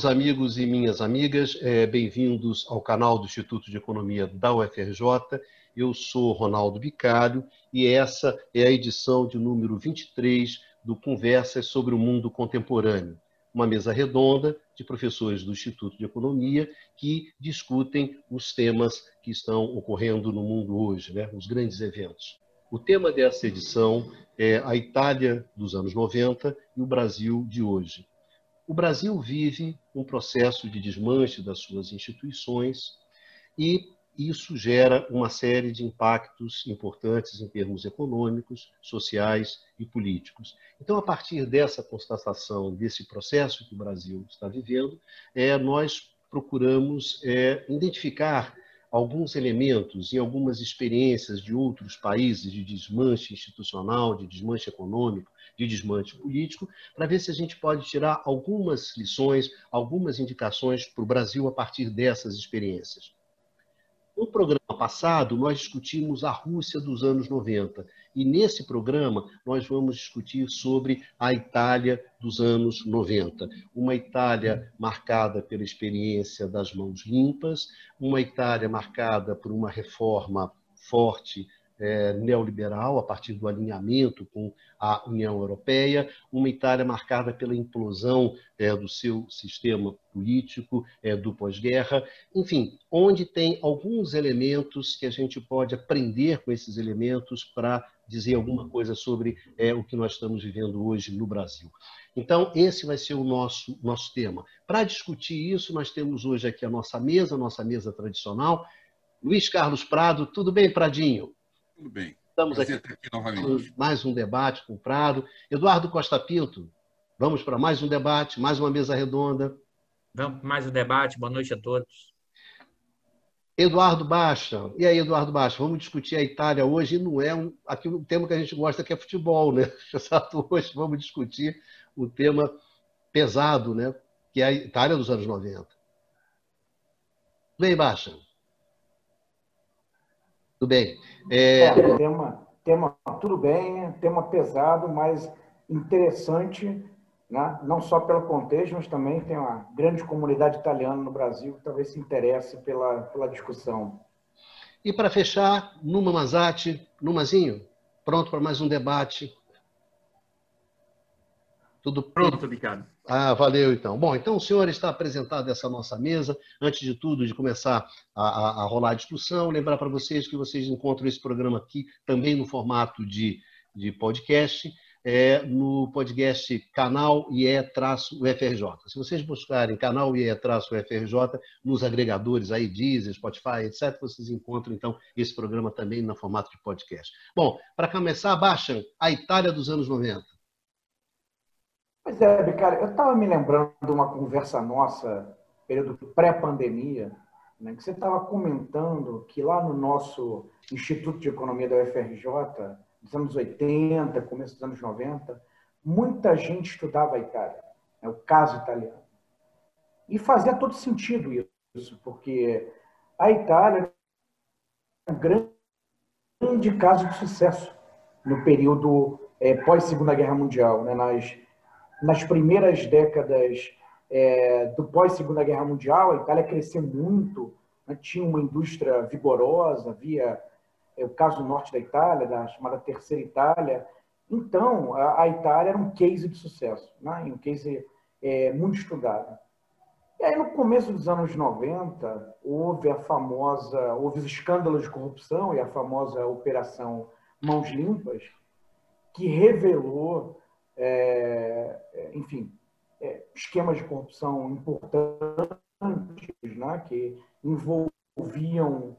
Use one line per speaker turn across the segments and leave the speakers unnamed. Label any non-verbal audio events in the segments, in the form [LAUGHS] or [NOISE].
Meus amigos e minhas amigas, é, bem-vindos ao canal do Instituto de Economia da UFRJ. Eu sou Ronaldo Bicalho e essa é a edição de número 23 do Conversas sobre o Mundo Contemporâneo, uma mesa redonda de professores do Instituto de Economia que discutem os temas que estão ocorrendo no mundo hoje, né? os grandes eventos. O tema dessa edição é a Itália dos anos 90 e o Brasil de hoje. O Brasil vive um processo de desmanche das suas instituições e isso gera uma série de impactos importantes em termos econômicos, sociais e políticos. Então, a partir dessa constatação, desse processo que o Brasil está vivendo, é, nós procuramos é, identificar alguns elementos e algumas experiências de outros países de desmanche institucional, de desmanche econômico, de desmanche político, para ver se a gente pode tirar algumas lições, algumas indicações para o Brasil a partir dessas experiências. No programa passado, nós discutimos a Rússia dos anos 90. E nesse programa, nós vamos discutir sobre a Itália dos anos 90. Uma Itália marcada pela experiência das mãos limpas, uma Itália marcada por uma reforma forte é, neoliberal, a partir do alinhamento com a União Europeia, uma Itália marcada pela implosão é, do seu sistema político, é, do pós-guerra, enfim, onde tem alguns elementos que a gente pode aprender com esses elementos para dizer alguma coisa sobre é, o que nós estamos vivendo hoje no Brasil. Então, esse vai ser o nosso, nosso tema. Para discutir isso, nós temos hoje aqui a nossa mesa, a nossa mesa tradicional. Luiz Carlos Prado, tudo bem, Pradinho?
Tudo bem.
Estamos aqui, aqui novamente. Mais um debate com o Prado. Eduardo Costa Pinto, vamos para mais um debate, mais uma mesa redonda.
Vamos para mais um debate. Boa noite a todos.
Eduardo Baixa. E aí, Eduardo Baixa, vamos discutir a Itália hoje. E não é um, aqui um tema que a gente gosta, que é futebol, né? [LAUGHS] Exato, hoje vamos discutir o um tema pesado, né? Que é a Itália dos anos 90. Bem, Baixa.
Tudo bem. É... É, tema, tema, tudo bem, tema pesado, mas interessante, né? não só pelo contexto, mas também tem uma grande comunidade italiana no Brasil que talvez se interesse pela, pela discussão.
E para fechar, Numa Mazati, Numazinho, pronto para mais um debate
tudo pronto, Ricardo.
Ah, valeu então. Bom, então o senhor está apresentado essa nossa mesa. Antes de tudo, de começar a, a, a rolar a discussão, lembrar para vocês que vocês encontram esse programa aqui também no formato de, de podcast, é, no podcast canal IE-UFRJ. Se vocês buscarem canal IE-UFRJ nos agregadores aí, Deezer, Spotify, etc., vocês encontram então esse programa também no formato de podcast. Bom, para começar, baixam a Itália dos anos 90.
Pois é, cara, eu estava me lembrando de uma conversa nossa, período pré-pandemia, né, que você estava comentando que lá no nosso Instituto de Economia da UFRJ, nos anos 80, começo dos anos 90, muita gente estudava a Itália, né, o caso italiano. E fazia todo sentido isso, porque a Itália é um grande caso de sucesso no período é, pós-Segunda Guerra Mundial, né, nas nas primeiras décadas é, do pós-Segunda Guerra Mundial, a Itália cresceu muito, né? tinha uma indústria vigorosa, havia é, o caso do norte da Itália, da chamada Terceira Itália. Então, a, a Itália era um case de sucesso, né? um case é, muito estudado. E aí, no começo dos anos 90, houve a famosa, houve os escândalos de corrupção e a famosa Operação Mãos Limpas, que revelou é, é, enfim, é, esquemas de corrupção importantes, né, que envolviam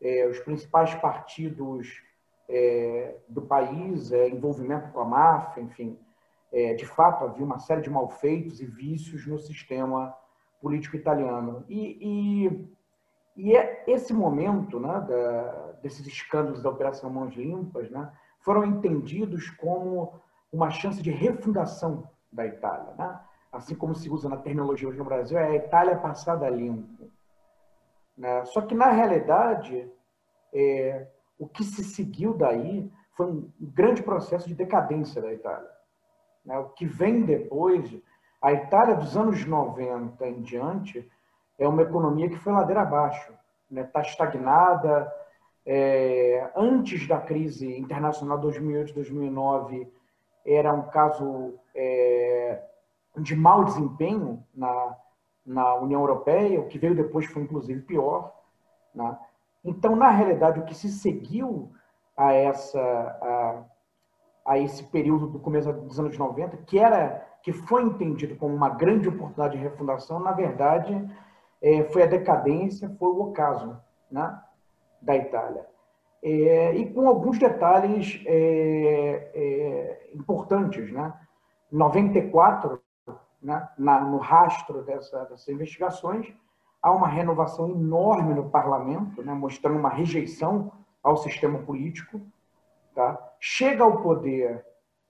é, os principais partidos é, do país, envolvimento com a máfia, enfim. de fato, havia uma série de malfeitos e vícios no sistema político italiano. E, e, e é esse momento né, da, desses escândalos da Operação Mãos Limpas né, foram entendidos como uma chance de refundação da Itália. Né? Assim como se usa na terminologia hoje no Brasil, é a Itália passada limpo. Né? Só que, na realidade, é, o que se seguiu daí foi um grande processo de decadência da Itália. Né? O que vem depois A Itália, dos anos 90 em diante, é uma economia que foi ladeira abaixo. Está né? Tá estagnada. É, antes da crise internacional 2008-2009, era um caso é, de mau desempenho na, na União Europeia, o que veio depois foi inclusive pior. Né? Então, na realidade, o que se seguiu a, essa, a, a esse período do começo dos anos 90, que era que foi entendido como uma grande oportunidade de refundação, na verdade, é, foi a decadência, foi o ocaso né, da Itália. É, e com alguns detalhes é, é importantes. Né? Em 94, né, na, no rastro dessa, dessas investigações, há uma renovação enorme no parlamento, né, mostrando uma rejeição ao sistema político. Tá? Chega ao poder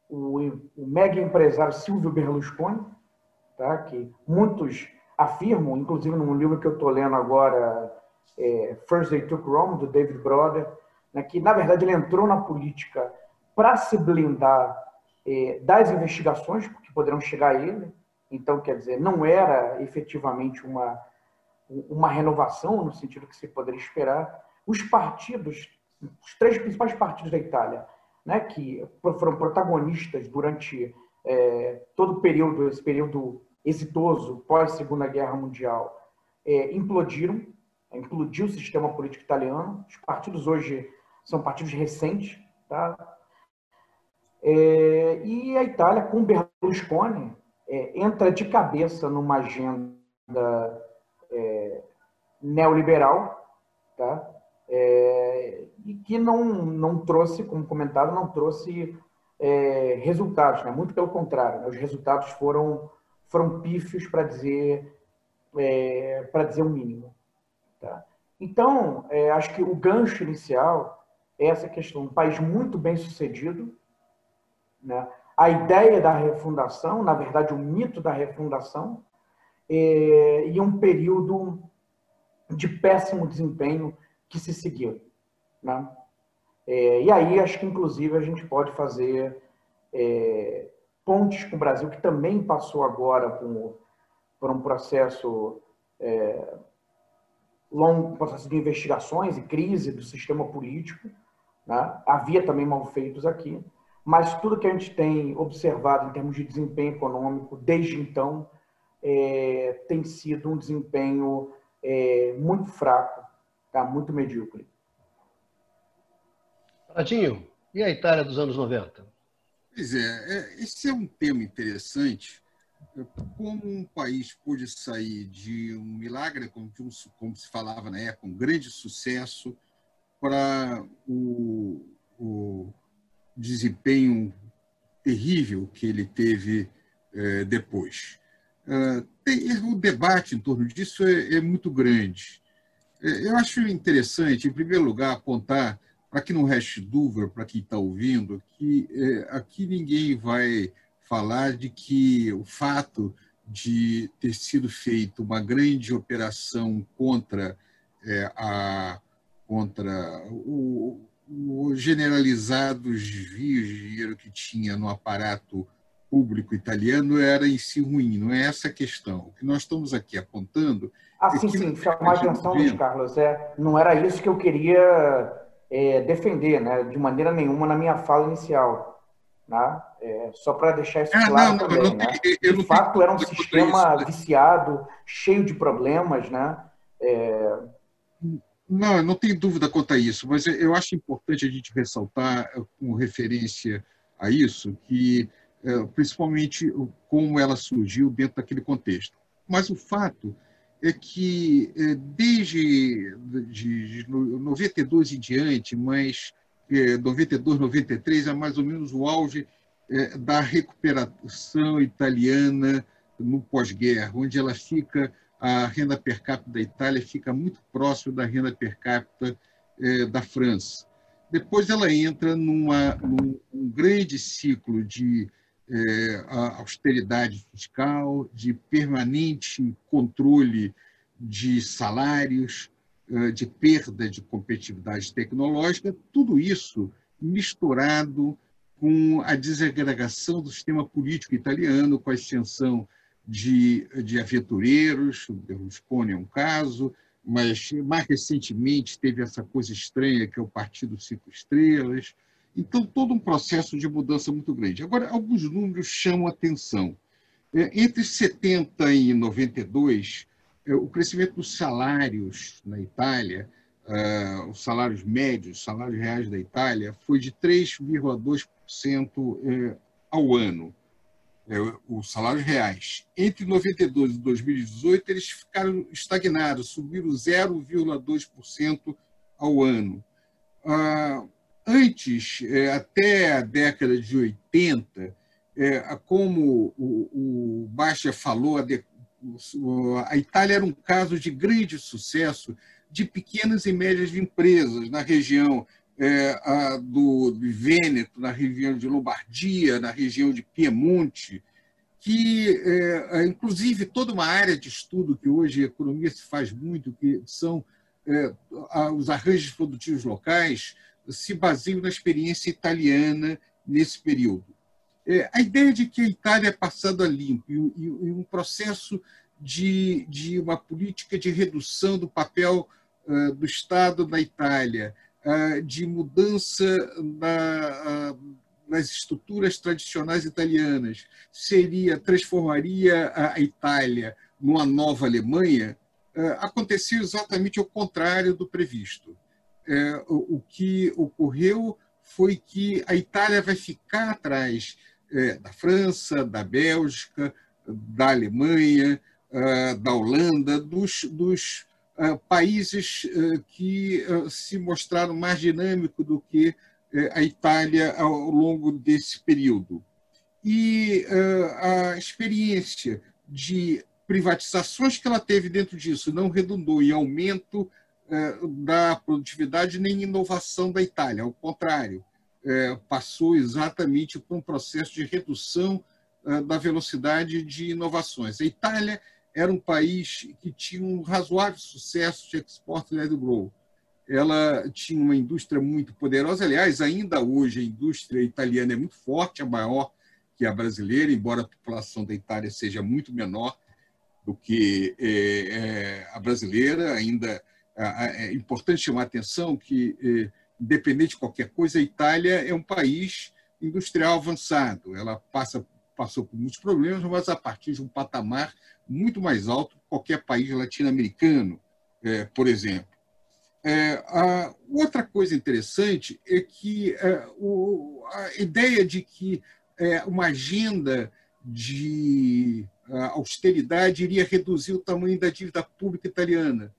o, o mega empresário Silvio Berlusconi, tá? que muitos afirmam, inclusive num livro que eu estou lendo agora, é, First They Took Rome, do David Broder, né, que na verdade ele entrou na política para se blindar é, das investigações que poderão chegar a ele. Então, quer dizer, não era efetivamente uma, uma renovação no sentido que se poderia esperar. Os partidos, os três principais partidos da Itália, né, que foram protagonistas durante é, todo o período, esse período exitoso pós Segunda Guerra Mundial, é, implodiram, implodiu o sistema político italiano. Os partidos hoje são partidos recentes, tá? É, e a Itália, com Berlusconi, é, entra de cabeça numa agenda é, neoliberal, tá? É, e que não, não trouxe, como comentado, não trouxe é, resultados, né? muito pelo contrário, né? os resultados foram, foram pífios para dizer, é, para dizer o mínimo. Tá? Então, acho que o gancho inicial essa questão, um país muito bem sucedido, né? a ideia da refundação, na verdade, o mito da refundação, é, e um período de péssimo desempenho que se seguiu. Né? É, e aí, acho que, inclusive, a gente pode fazer é, pontes com o Brasil, que também passou agora por, por um processo é, longo, processo de investigações e crise do sistema político. Né? Havia também malfeitos aqui, mas tudo que a gente tem observado em termos de desempenho econômico desde então é, tem sido um desempenho é, muito fraco, tá? muito medíocre.
Adinho, e a Itália dos anos 90?
Pois é, é, esse é um tema interessante. Como um país pôde sair de um milagre, como, como se falava na época, um grande sucesso, para o, o desempenho terrível que ele teve é, depois. Uh, tem, o debate em torno disso é, é muito grande. É, eu acho interessante, em primeiro lugar, apontar para que não reste dúvida para quem está ouvindo, que é, aqui ninguém vai falar de que o fato de ter sido feita uma grande operação contra é, a contra o, o generalizado desvio de dinheiro que tinha no aparato público italiano era em si ruim, não é essa a questão. O que nós estamos aqui apontando.
Ah, é sim, sim, chamar a atenção, Luiz Carlos. É, não era isso que eu queria é, defender, né, de maneira nenhuma na minha fala inicial. Né? É, só para deixar isso ah, claro não, também. Não, né? Eu de fato, era um sistema isso, viciado, cheio de problemas. Né?
Não, não tenho dúvida quanto a isso, mas eu acho importante a gente ressaltar, eh, com referência a isso, que eh, principalmente como ela surgiu dentro daquele contexto. Mas o fato é que é, desde de 92 em diante, mas 92, é, 93 é mais ou menos o auge da recuperação italiana no pós-guerra, onde ela fica a renda per capita da Itália fica muito próximo da renda per capita da França. Depois ela entra numa, num um grande ciclo de é, austeridade fiscal, de permanente controle de salários, é, de perda de competitividade tecnológica, tudo isso misturado com a desagregação do sistema político italiano, com a extensão de, de aventureiros, o Berlusconi é um caso, mas mais recentemente teve essa coisa estranha que é o Partido Cinco Estrelas. Então, todo um processo de mudança muito grande. Agora, alguns números chamam atenção. É, entre 70 e 92, é, o crescimento dos salários na Itália, é, os salários médios, os salários reais da Itália, foi de 3,2% ao ano é, os salários reais. Entre 92 e 2018, eles ficaram estagnados, subiram 0,2% ao ano. Ah, antes, é, até a década de 80, é, como o, o Baixa falou, a, de, a Itália era um caso de grande sucesso de pequenas e médias empresas na região é, a, do, do Vêneto, na região de Lombardia, na região de Piemonte, que, é, inclusive, toda uma área de estudo que hoje a economia se faz muito, que são é, os arranjos produtivos locais, se baseiam na experiência italiana nesse período. É, a ideia de que a Itália é passada limpo e, e, um processo de, de uma política de redução do papel uh, do Estado na Itália, de mudança na, uh, nas estruturas tradicionais italianas, seria transformaria a Itália numa nova Alemanha, aconteceu exatamente o contrário do previsto. O que ocorreu foi que a Itália vai ficar atrás da França, da Bélgica, da Alemanha, da Holanda, dos, dos países que se mostraram mais dinâmicos do que a Itália ao longo desse período. E a experiência de privatizações que ela teve dentro disso não redundou em aumento da produtividade nem inovação da Itália, ao contrário, passou exatamente por um processo de redução da velocidade de inovações. A Itália era um país que tinha um razoável sucesso de export-led growth. Ela tinha uma indústria muito poderosa, aliás, ainda hoje a indústria italiana é muito forte, é maior que a brasileira, embora a população da Itália seja muito menor do que é, é, a brasileira. Ainda é importante chamar a atenção que, é, independente de qualquer coisa, a Itália é um país industrial avançado. Ela passa passou por muitos problemas, mas a partir de um patamar muito mais alto que qualquer país latino-americano, é, por exemplo. É, a outra coisa interessante é que é, o, a ideia de que é, uma agenda de austeridade iria reduzir o tamanho da dívida pública italiana.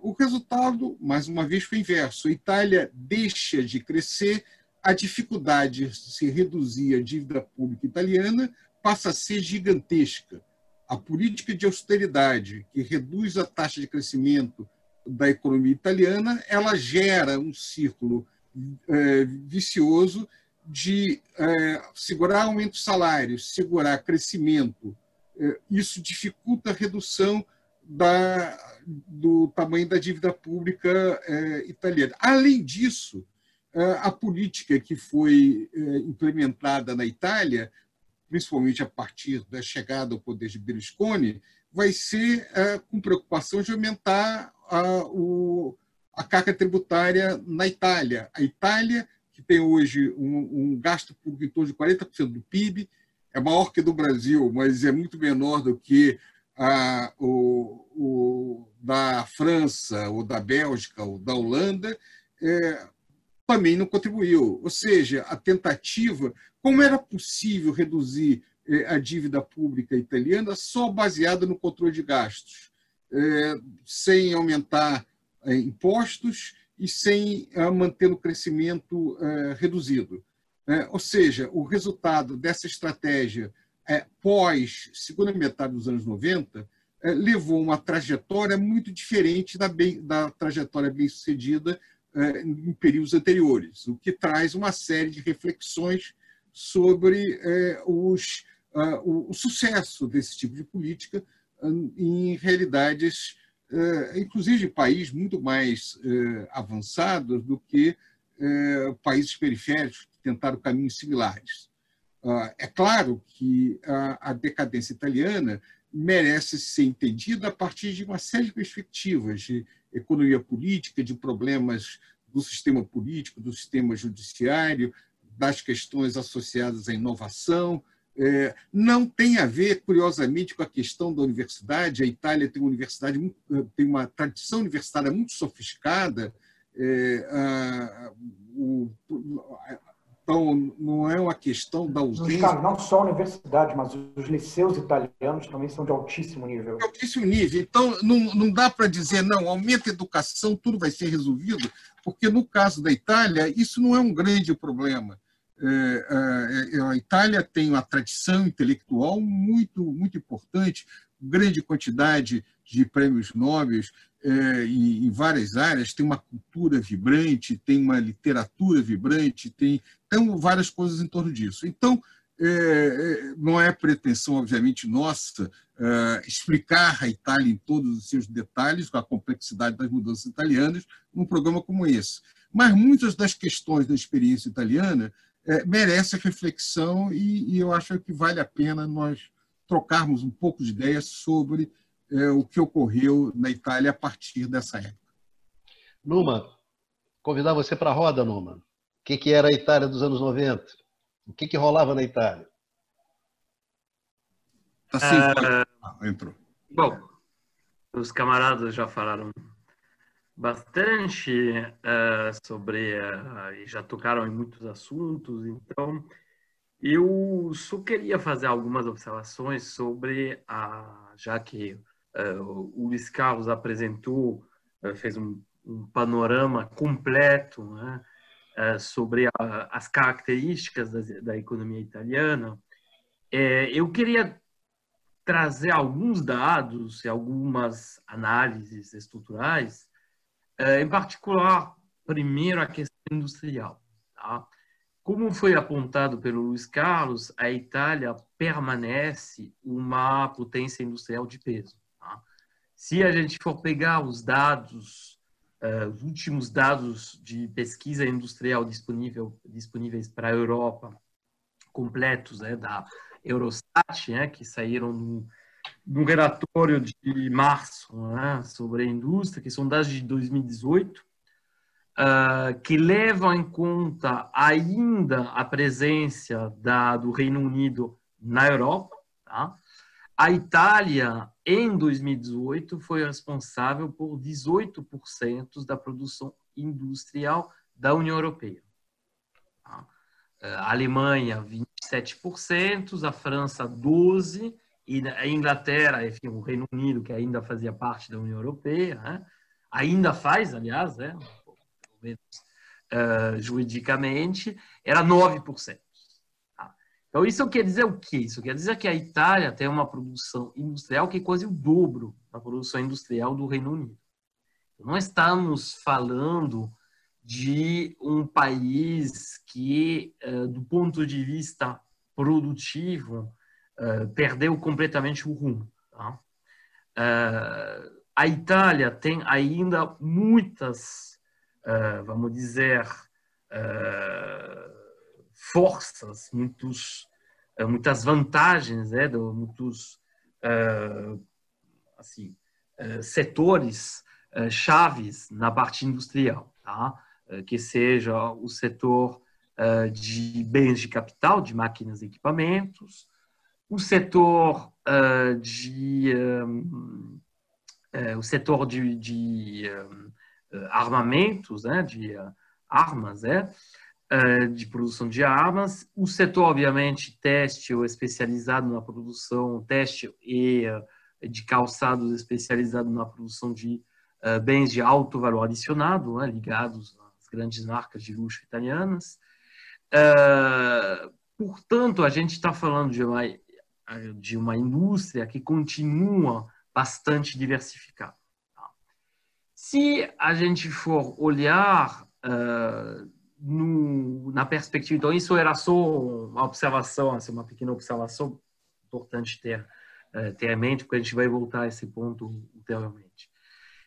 O resultado, mais uma vez, foi inverso. A Itália deixa de crescer a dificuldade de se reduzir a dívida pública italiana passa a ser gigantesca. A política de austeridade, que reduz a taxa de crescimento da economia italiana, ela gera um círculo é, vicioso de é, segurar aumento de salários, segurar crescimento. É, isso dificulta a redução da, do tamanho da dívida pública é, italiana. Além disso, a política que foi é, implementada na Itália, principalmente a partir da chegada ao poder de Berlusconi, vai ser é, com preocupação de aumentar a, o, a carga tributária na Itália. A Itália, que tem hoje um, um gasto público em torno de 40% do PIB, é maior que do Brasil, mas é muito menor do que a, o, o, da França, ou da Bélgica, ou da Holanda, é, também não contribuiu. Ou seja, a tentativa, como era possível reduzir eh, a dívida pública italiana só baseada no controle de gastos, eh, sem aumentar eh, impostos e sem manter o crescimento reduzido. Ou seja, o resultado dessa estratégia pós segunda metade dos anos 90 levou uma trajetória muito diferente da, bem, da trajetória bem-sucedida em períodos anteriores, o que traz uma série de reflexões sobre é, os, o, sucesso desse tipo de política em realidades, inclusive de países muito mais avançados do que países periféricos que tentaram caminhos similares. É claro que a decadência italiana merece ser entendida a partir de uma série de perspectivas de economia política, de problemas do sistema político, do sistema judiciário, das questões associadas à inovação. É, não tem a ver, curiosamente, com a questão da universidade. A Itália tem uma universidade, tem uma tradição universitária muito sofiscada. É, então, não é uma questão da ausência.
Não só a universidade, mas os liceus italianos também são de altíssimo nível. De
altíssimo nível. Então, não, não dá para dizer, não, aumenta a educação, tudo vai ser resolvido, porque no caso da Itália, isso não é um grande problema. É, é, é, a Itália tem uma tradição intelectual muito, muito importante, grande quantidade de prêmios Nobel em, várias áreas, tem uma cultura vibrante, tem uma literatura vibrante, tem, tem várias coisas em torno disso. Então, não é pretensão, obviamente, nossa explicar a Itália em todos os seus detalhes, com a complexidade das mudanças italianas, num programa como esse. Mas muitas das questões da experiência italiana é, merece reflexão e, e, eu acho que vale a pena nós trocarmos um pouco de ideias sobre é, o que ocorreu na Itália a partir dessa época.
Numa, convidar você para a roda, Numa. O que, que era a Itália dos anos 90? O que, que rolava na Itália?
Tá sim, uh, ah, entrou.
Bom, os camaradas já falaram bastante uh, sobre uh, e já tocaram em muitos assuntos. Então, eu só queria fazer algumas observações sobre a já que uh, o Luiz Carlos apresentou, fez um, um, panorama completo né, sobre a, as características da, da economia italiana. eu queria trazer alguns dados e algumas análises estruturais é, em particular, primeiro a questão industrial. Tá? Como foi apontado pelo Luiz Carlos, a Itália permanece uma potência industrial de peso. Tá? Se a gente for pegar os dados, uh, os últimos dados de pesquisa industrial disponível, disponíveis para a Europa, completos né, da Eurostat, né, que saíram no no relatório de março né, sobre a indústria, que são dados de 2018, uh, ah, que levam em conta ainda a presença da, do Reino Unido na Europa. Tá? A Itália, em 2018, foi responsável por 18% da produção industrial da União Europeia. Tá? A Alemanha, 27%, a França, 12%, e a Inglaterra, enfim, o Reino Unido, que ainda fazia parte da União Europeia, né? ainda faz, aliás, né? pelo menos uh, juridicamente, era 9%. Tá? Então, isso quer dizer o quê? Isso quer dizer que a Itália tem uma produção industrial que é quase o dobro da produção industrial do Reino Unido. Não estamos falando de um país que, uh, do ponto de vista produtivo, uh, perdeu completamente o rumo. Tá? Uh, a Itália tem ainda muitas, uh, vamos dizer, forças, muitos, muitas vantagens, né, de muitos assim, setores chaves na parte industrial, tá? que seja o setor de bens de capital, de máquinas e equipamentos, o setor uh, de uh, o setor de, de um, armamentos, né, de uh, armas, né, de produção de armas, o setor obviamente têxtil especializado na produção têxtil e de calçados especializado na produção de bens de alto valor adicionado, né, ligados às grandes marcas de luxo italianas. portanto, a gente está falando de uma de uma indústria que continua bastante diversificada. Tá? Se a gente for olhar uh, no, na perspectiva, então isso era só uma observação, assim, uma pequena observação importante ter, uh, ter em mente, porque a gente vai voltar a esse ponto ulteriormente.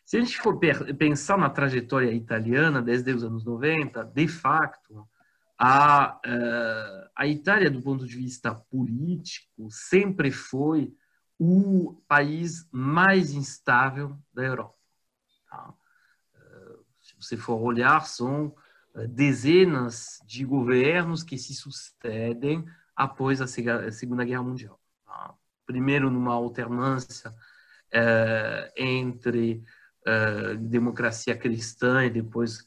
Se a gente for pensar na trajetória italiana desde os anos 90, de facto, a, a Itália, do ponto de vista político, sempre foi o país mais instável da Europa. Tá? Se você for olhar, são dezenas de governos que se sucedem após a Segunda Guerra Mundial. Tá? Primeiro, numa alternância entre democracia cristã e depois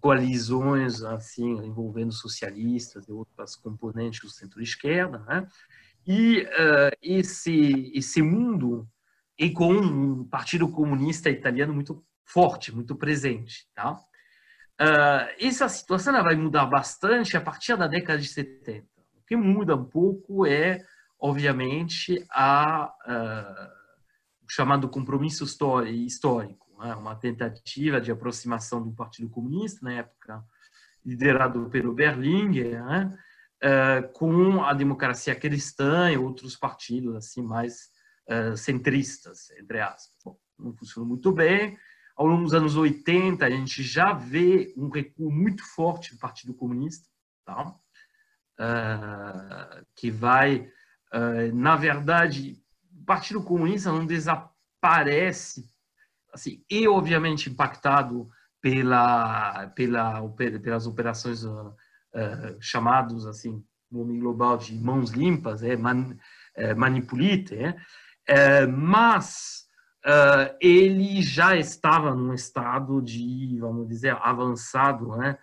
coalizões assim envolvendo socialistas e outras componentes do centro-esquerda, né? E uh, esse esse mundo e com um partido comunista italiano muito forte, muito presente, tá? Uh, essa situação vai mudar bastante a partir da década de 70. O que muda um pouco é, obviamente, a uh, o chamado compromisso histórico uma tentativa de aproximação do Partido Comunista, na época liderado pelo Berlinguer, né, é, com a democracia cristã e outros partidos assim mais é, centristas, entre aspas. Bom, não funcionou muito bem. Ao longo dos anos 80, a gente já vê um recuo muito forte do Partido Comunista, tá? É, que vai, na verdade, o Partido Comunista não desaparece assim, e obviamente impactado pela, pela, pelas operações uh, uh, chamados assim, nome global de mãos limpas, é, man, é manipulite, é, é, mas uh, ele já estava num estado de, vamos dizer, avançado né,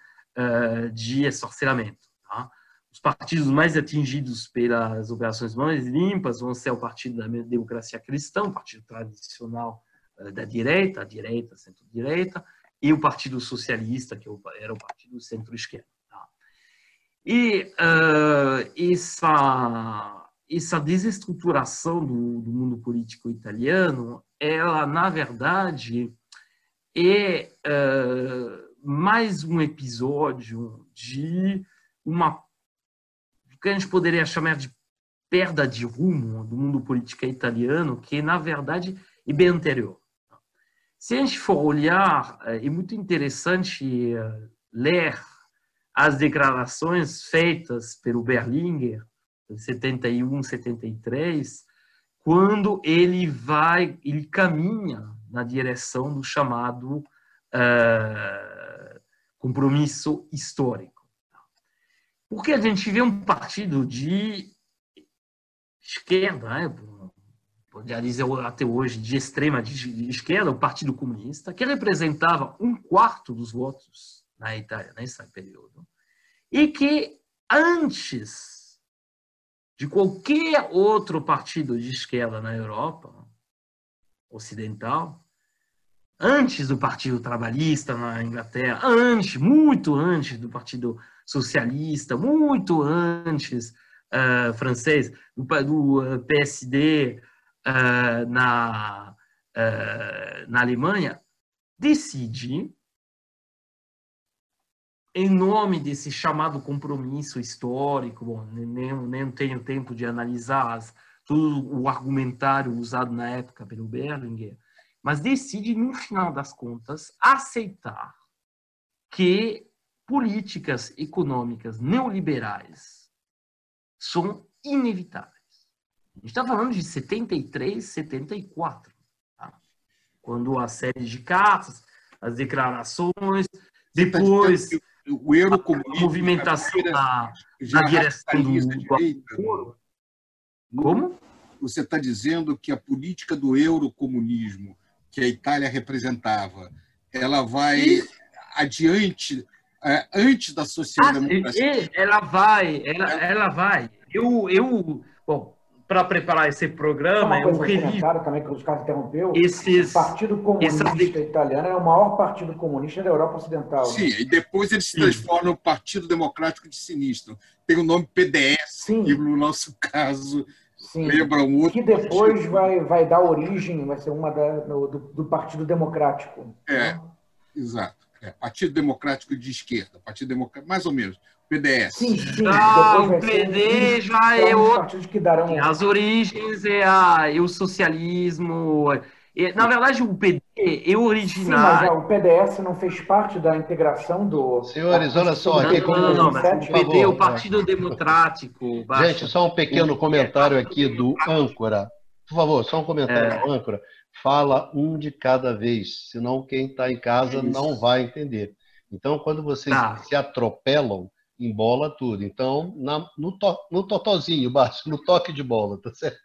de essorcelamento. Tá? Os partidos mais atingidos pelas operações mãos limpas vão ser o Partido da Democracia Cristã, o partido tradicional da direita, a direita, centro-direita, e o Partido Socialista, que era o partido centro-esquerda. Tá? E uh, essa, essa desestruturação do, do, mundo político italiano, ela, na verdade, é uh, mais um episódio de uma que a gente poderia chamar de perda de rumo do mundo político italiano, que, na verdade, é bem anterior. Se a gente for olhar, é, é muito interessante é, ler as declarações feitas pelo Berlinguer, em 71, 73, quando ele vai, ele caminha na direção do chamado uh, compromisso histórico. Porque a gente vê um partido de esquerda, né, poderia dizer até hoje, de extrema de esquerda, o Partido Comunista, que representava um quarto dos votos na Itália nesse período, e que antes de qualquer outro partido de esquerda na Europa ocidental, antes do Partido Trabalhista na Inglaterra, antes, muito antes do Partido Socialista, muito antes uh, francês, do, do uh, PSD, uh, na, uh, na Alemanha, decide, em nome desse chamado compromisso histórico, bom, nem, nem tenho tempo de analisar as, todo o argumentário usado na época pelo Berlinger, mas decide, no final das contas, aceitar que políticas econômicas neoliberais são inevitáveis. A gente está falando de 73, 74, tá? quando a série de cartas, as declarações, tá depois
o euro
a movimentação na, direção do, do Como?
Você está dizendo que a política do eurocomunismo que a Itália representava, ela vai Isso. adiante é, antes da social-democracia?
Ah, ela vai, ela, ela vai. Eu, eu, bom, para preparar esse programa,
eu revi... também que os caras interrompeu. Esses, o Partido Comunista esses... Italiano é o maior partido comunista da Europa Ocidental.
Sim, né? e depois ele se transforma no Partido Democrático de Sinistro. Tem o nome PDS, Sim. e no nosso caso Sim. lembra um outro.
Que depois vai, vai dar origem, vai ser uma da, no, do, do, Partido Democrático.
É, né? exato. É, Partido Democrático de Esquerda, Partido Democrático, mais ou menos. PDS.
Sim, sim. Ah, o PD já é outro. Que darão... As origens é, a, é o socialismo, Na verdade, o PD é originário.
Sim, mas o PDS não fez parte da integração do.
Senhores, olha só.
Aqui, não, não, não, mas o PD é o Partido Democrático.
Gente, só um pequeno comentário aqui do âncora. Por favor, só um comentário é. do âncora. Fala um de cada vez, senão quem está em casa é não vai entender. Então, quando vocês tá. se atropelam, embola tudo. Então, na, no, to, no totozinho, baixo, no toque de bola, tá certo?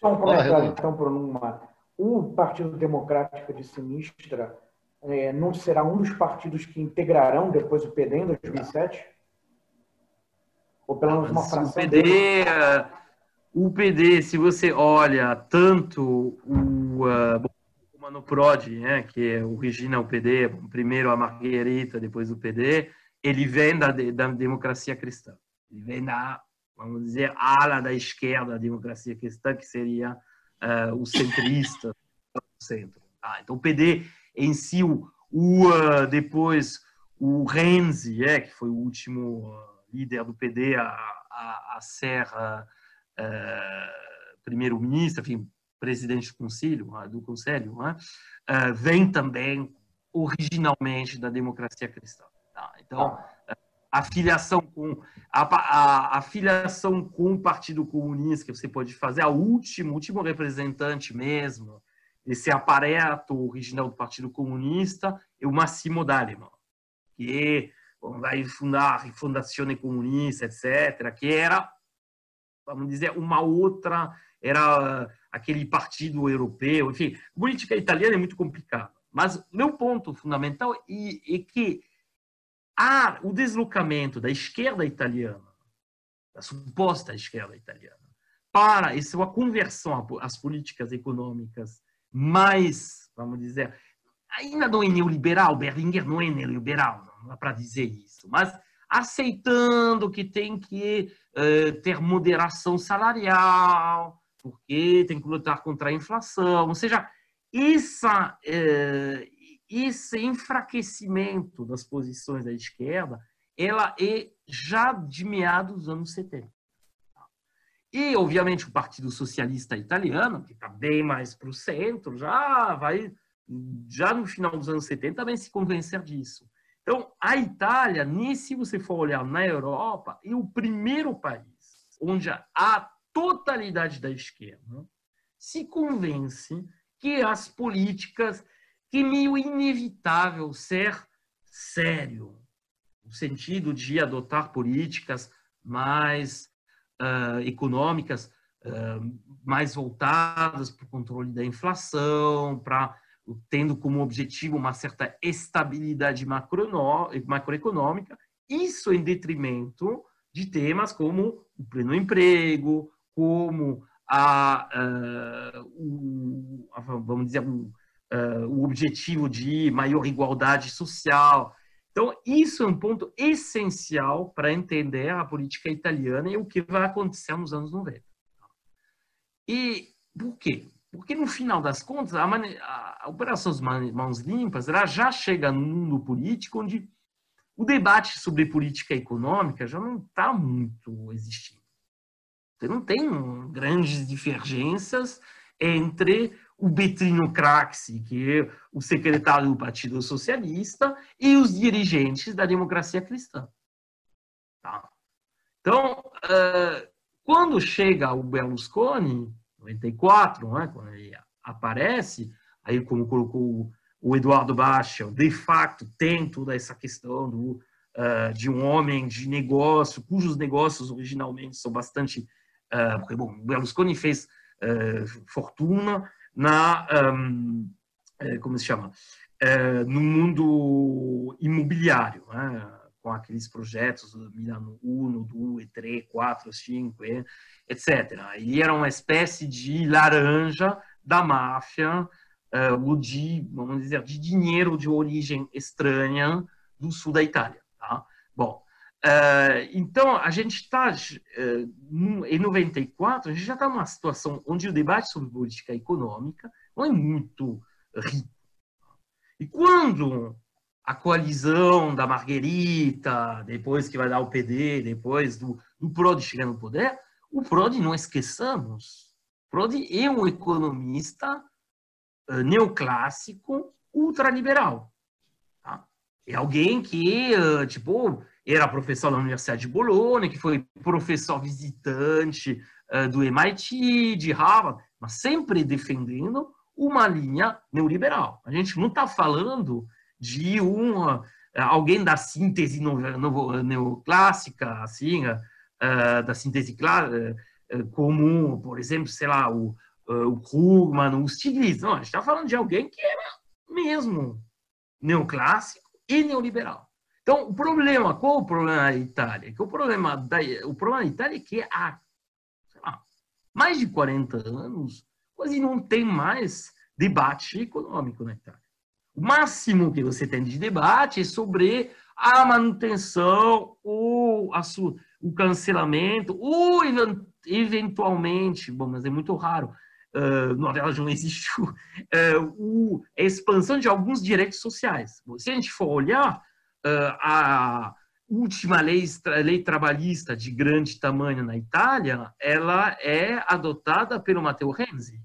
Só um comentário, então, por uma. O Partido Democrático de Sinistra é, não será um dos partidos que integrarão depois o PD em 2007? Ou pelo menos uma fração?
O PD, dele? o PD, se você olha tanto o, uh, Mano Prodi, né, que é origina o PD, primeiro a Marguerita, depois o PD, ele vem da, da democracia cristã. Ele vem da, vamos dizer, ala da esquerda da democracia cristã, que seria uh, o centrista, o centro. Ah, então o PD em si, o, o uh, depois o Renzi, é, que foi o último uh, líder do PD a, a, a ser primeiro-ministro, enfim, presidente do conselho, do conselho, né? vem também originalmente da democracia cristã. Então, a filiação com a, a, a, filiação com o Partido Comunista que você pode fazer, a último, último representante mesmo desse aparelho original do Partido Comunista é o Massimo D'Alema, que vai fundar a Fundação Comunista, etc., que era, vamos dizer, uma outra, era aquele partido europeu, enfim, política italiana é muito complicada. Mas meu ponto fundamental é, é que há o deslocamento da esquerda italiana, da suposta esquerda italiana, para essa uma conversão às políticas econômicas mais, vamos dizer, ainda não é neoliberal, Berlinger não é neoliberal, não dá para dizer isso, mas aceitando que tem que uh, ter moderação salarial, porque tem que lutar contra a inflação, ou seja, essa, eh, esse enfraquecimento das posições da esquerda, ela é já de meados dos anos 70. E, obviamente, o Partido Socialista Italiano, que está bem mais para o centro, já vai, já no final dos anos 70, também se convencer disso. Então, a Itália, se você for olhar na Europa, é o primeiro país onde a totalidade da esquerda se convence que as políticas, que é meio inevitável ser sério, no sentido de adotar políticas mais uh, econômicas, uh, mais voltadas para o controle da inflação, para tendo como objetivo uma certa estabilidade macroeconômica, isso em detrimento de temas como o pleno emprego, como a, uh, o, a, vamos dizer, o, uh, o objetivo de maior igualdade social. Então, isso é um ponto essencial para entender a política italiana e o que vai acontecer nos anos 90. E por quê? Porque, no final das contas, a, a, a Operação Mãos Limpas ela já chega no mundo político onde o debate sobre política econômica já não está muito existindo. Você não tem grandes divergências entre o Betrino Craxi, que é o secretário do Partido Socialista, e os dirigentes da democracia cristã. Tá? Então, uh, quando chega o Berlusconi, 94, né, quando ele aparece, aí como colocou o Eduardo Baixa, de fato tem toda essa questão do, uh, de um homem de negócio, cujos negócios originalmente são bastante Uh, porque, bom, Berlusconi fez fortuna na, um, eh, como se chama, uh, no mundo imobiliário, né? com aqueles projetos do Milano 1, 2, 3, 4, 5, etc. Ele era uma espécie de laranja da máfia, ou de, vamos dizer, de dinheiro de origem estranha do sul da Itália. Tá? Bom, Uh, então, a gente está, uh, em 94, a gente já está numa situação onde o debate sobre política econômica não é muito rico. E quando a coalizão da Marguerita, depois que vai dar o PD, depois do, do Prodi chegar no poder, o Prodi, não esqueçamos, Prodi é um economista uh, neoclássico ultraliberal. Tá? É alguém que, uh, tipo, era professor na Universidade de Bolonha, que foi professor visitante uh, do MIT, de Harvard, mas sempre defendendo uma linha neoliberal. A gente não está falando de um, alguém da síntese neoclássica, assim, da síntese clássica, como, por exemplo, sei lá, o, o Krugman, o Stiglitz. Não, a gente está falando de alguém que era mesmo neoclássico e neoliberal. Então, o problema, qual o problema da Itália? Que o problema da, o problema da Itália é que há lá, mais de 40 anos quase não tem mais debate econômico na Itália. O máximo que você tem de debate é sobre a manutenção ou a su, o cancelamento ou eventualmente, bom, mas é muito raro, uh, na verdade não existe uh, o, a expansão de alguns direitos sociais. Se a gente for olhar a última lei, lei trabalhista de grande tamanho na Itália, ela é adotada pelo Matteo Renzi,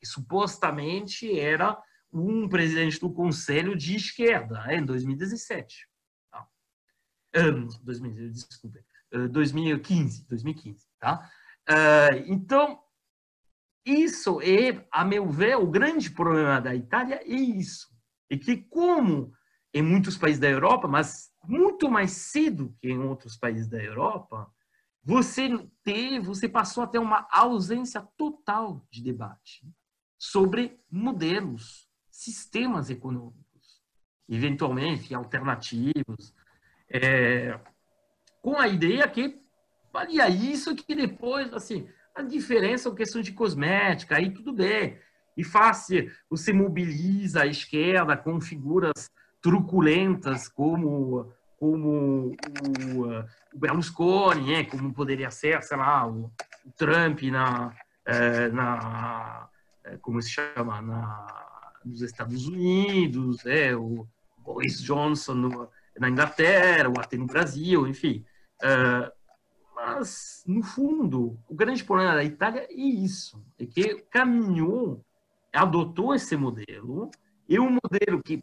que supostamente era um presidente do Conselho de esquerda em 2017. Um, 2000, desculpa, 2015, 2015, tá? Uh, então, isso é, a meu ver, o grande problema da Itália é isso. É que como em muitos países da Europa, mas muito mais cedo que em outros países da Europa, você teve, você passou a ter uma ausência total de debate sobre modelos, sistemas econômicos, eventualmente alternativos, é, com a ideia que valia isso que depois, assim, a diferença é questão de cosmética, aí tudo bem. E fácil, você mobiliza a esquerda com figuras truculentas como como o, Berlusconi, né? como poderia ser, sei lá, o, o Trump na, é, na é, como se chama, na, nos Estados Unidos, é, o Boris Johnson no, na Inglaterra, ou até no Brasil, enfim. É, mas, no fundo, o grande problema da Itália é isso, é que caminhou, adotou esse modelo, e um modelo que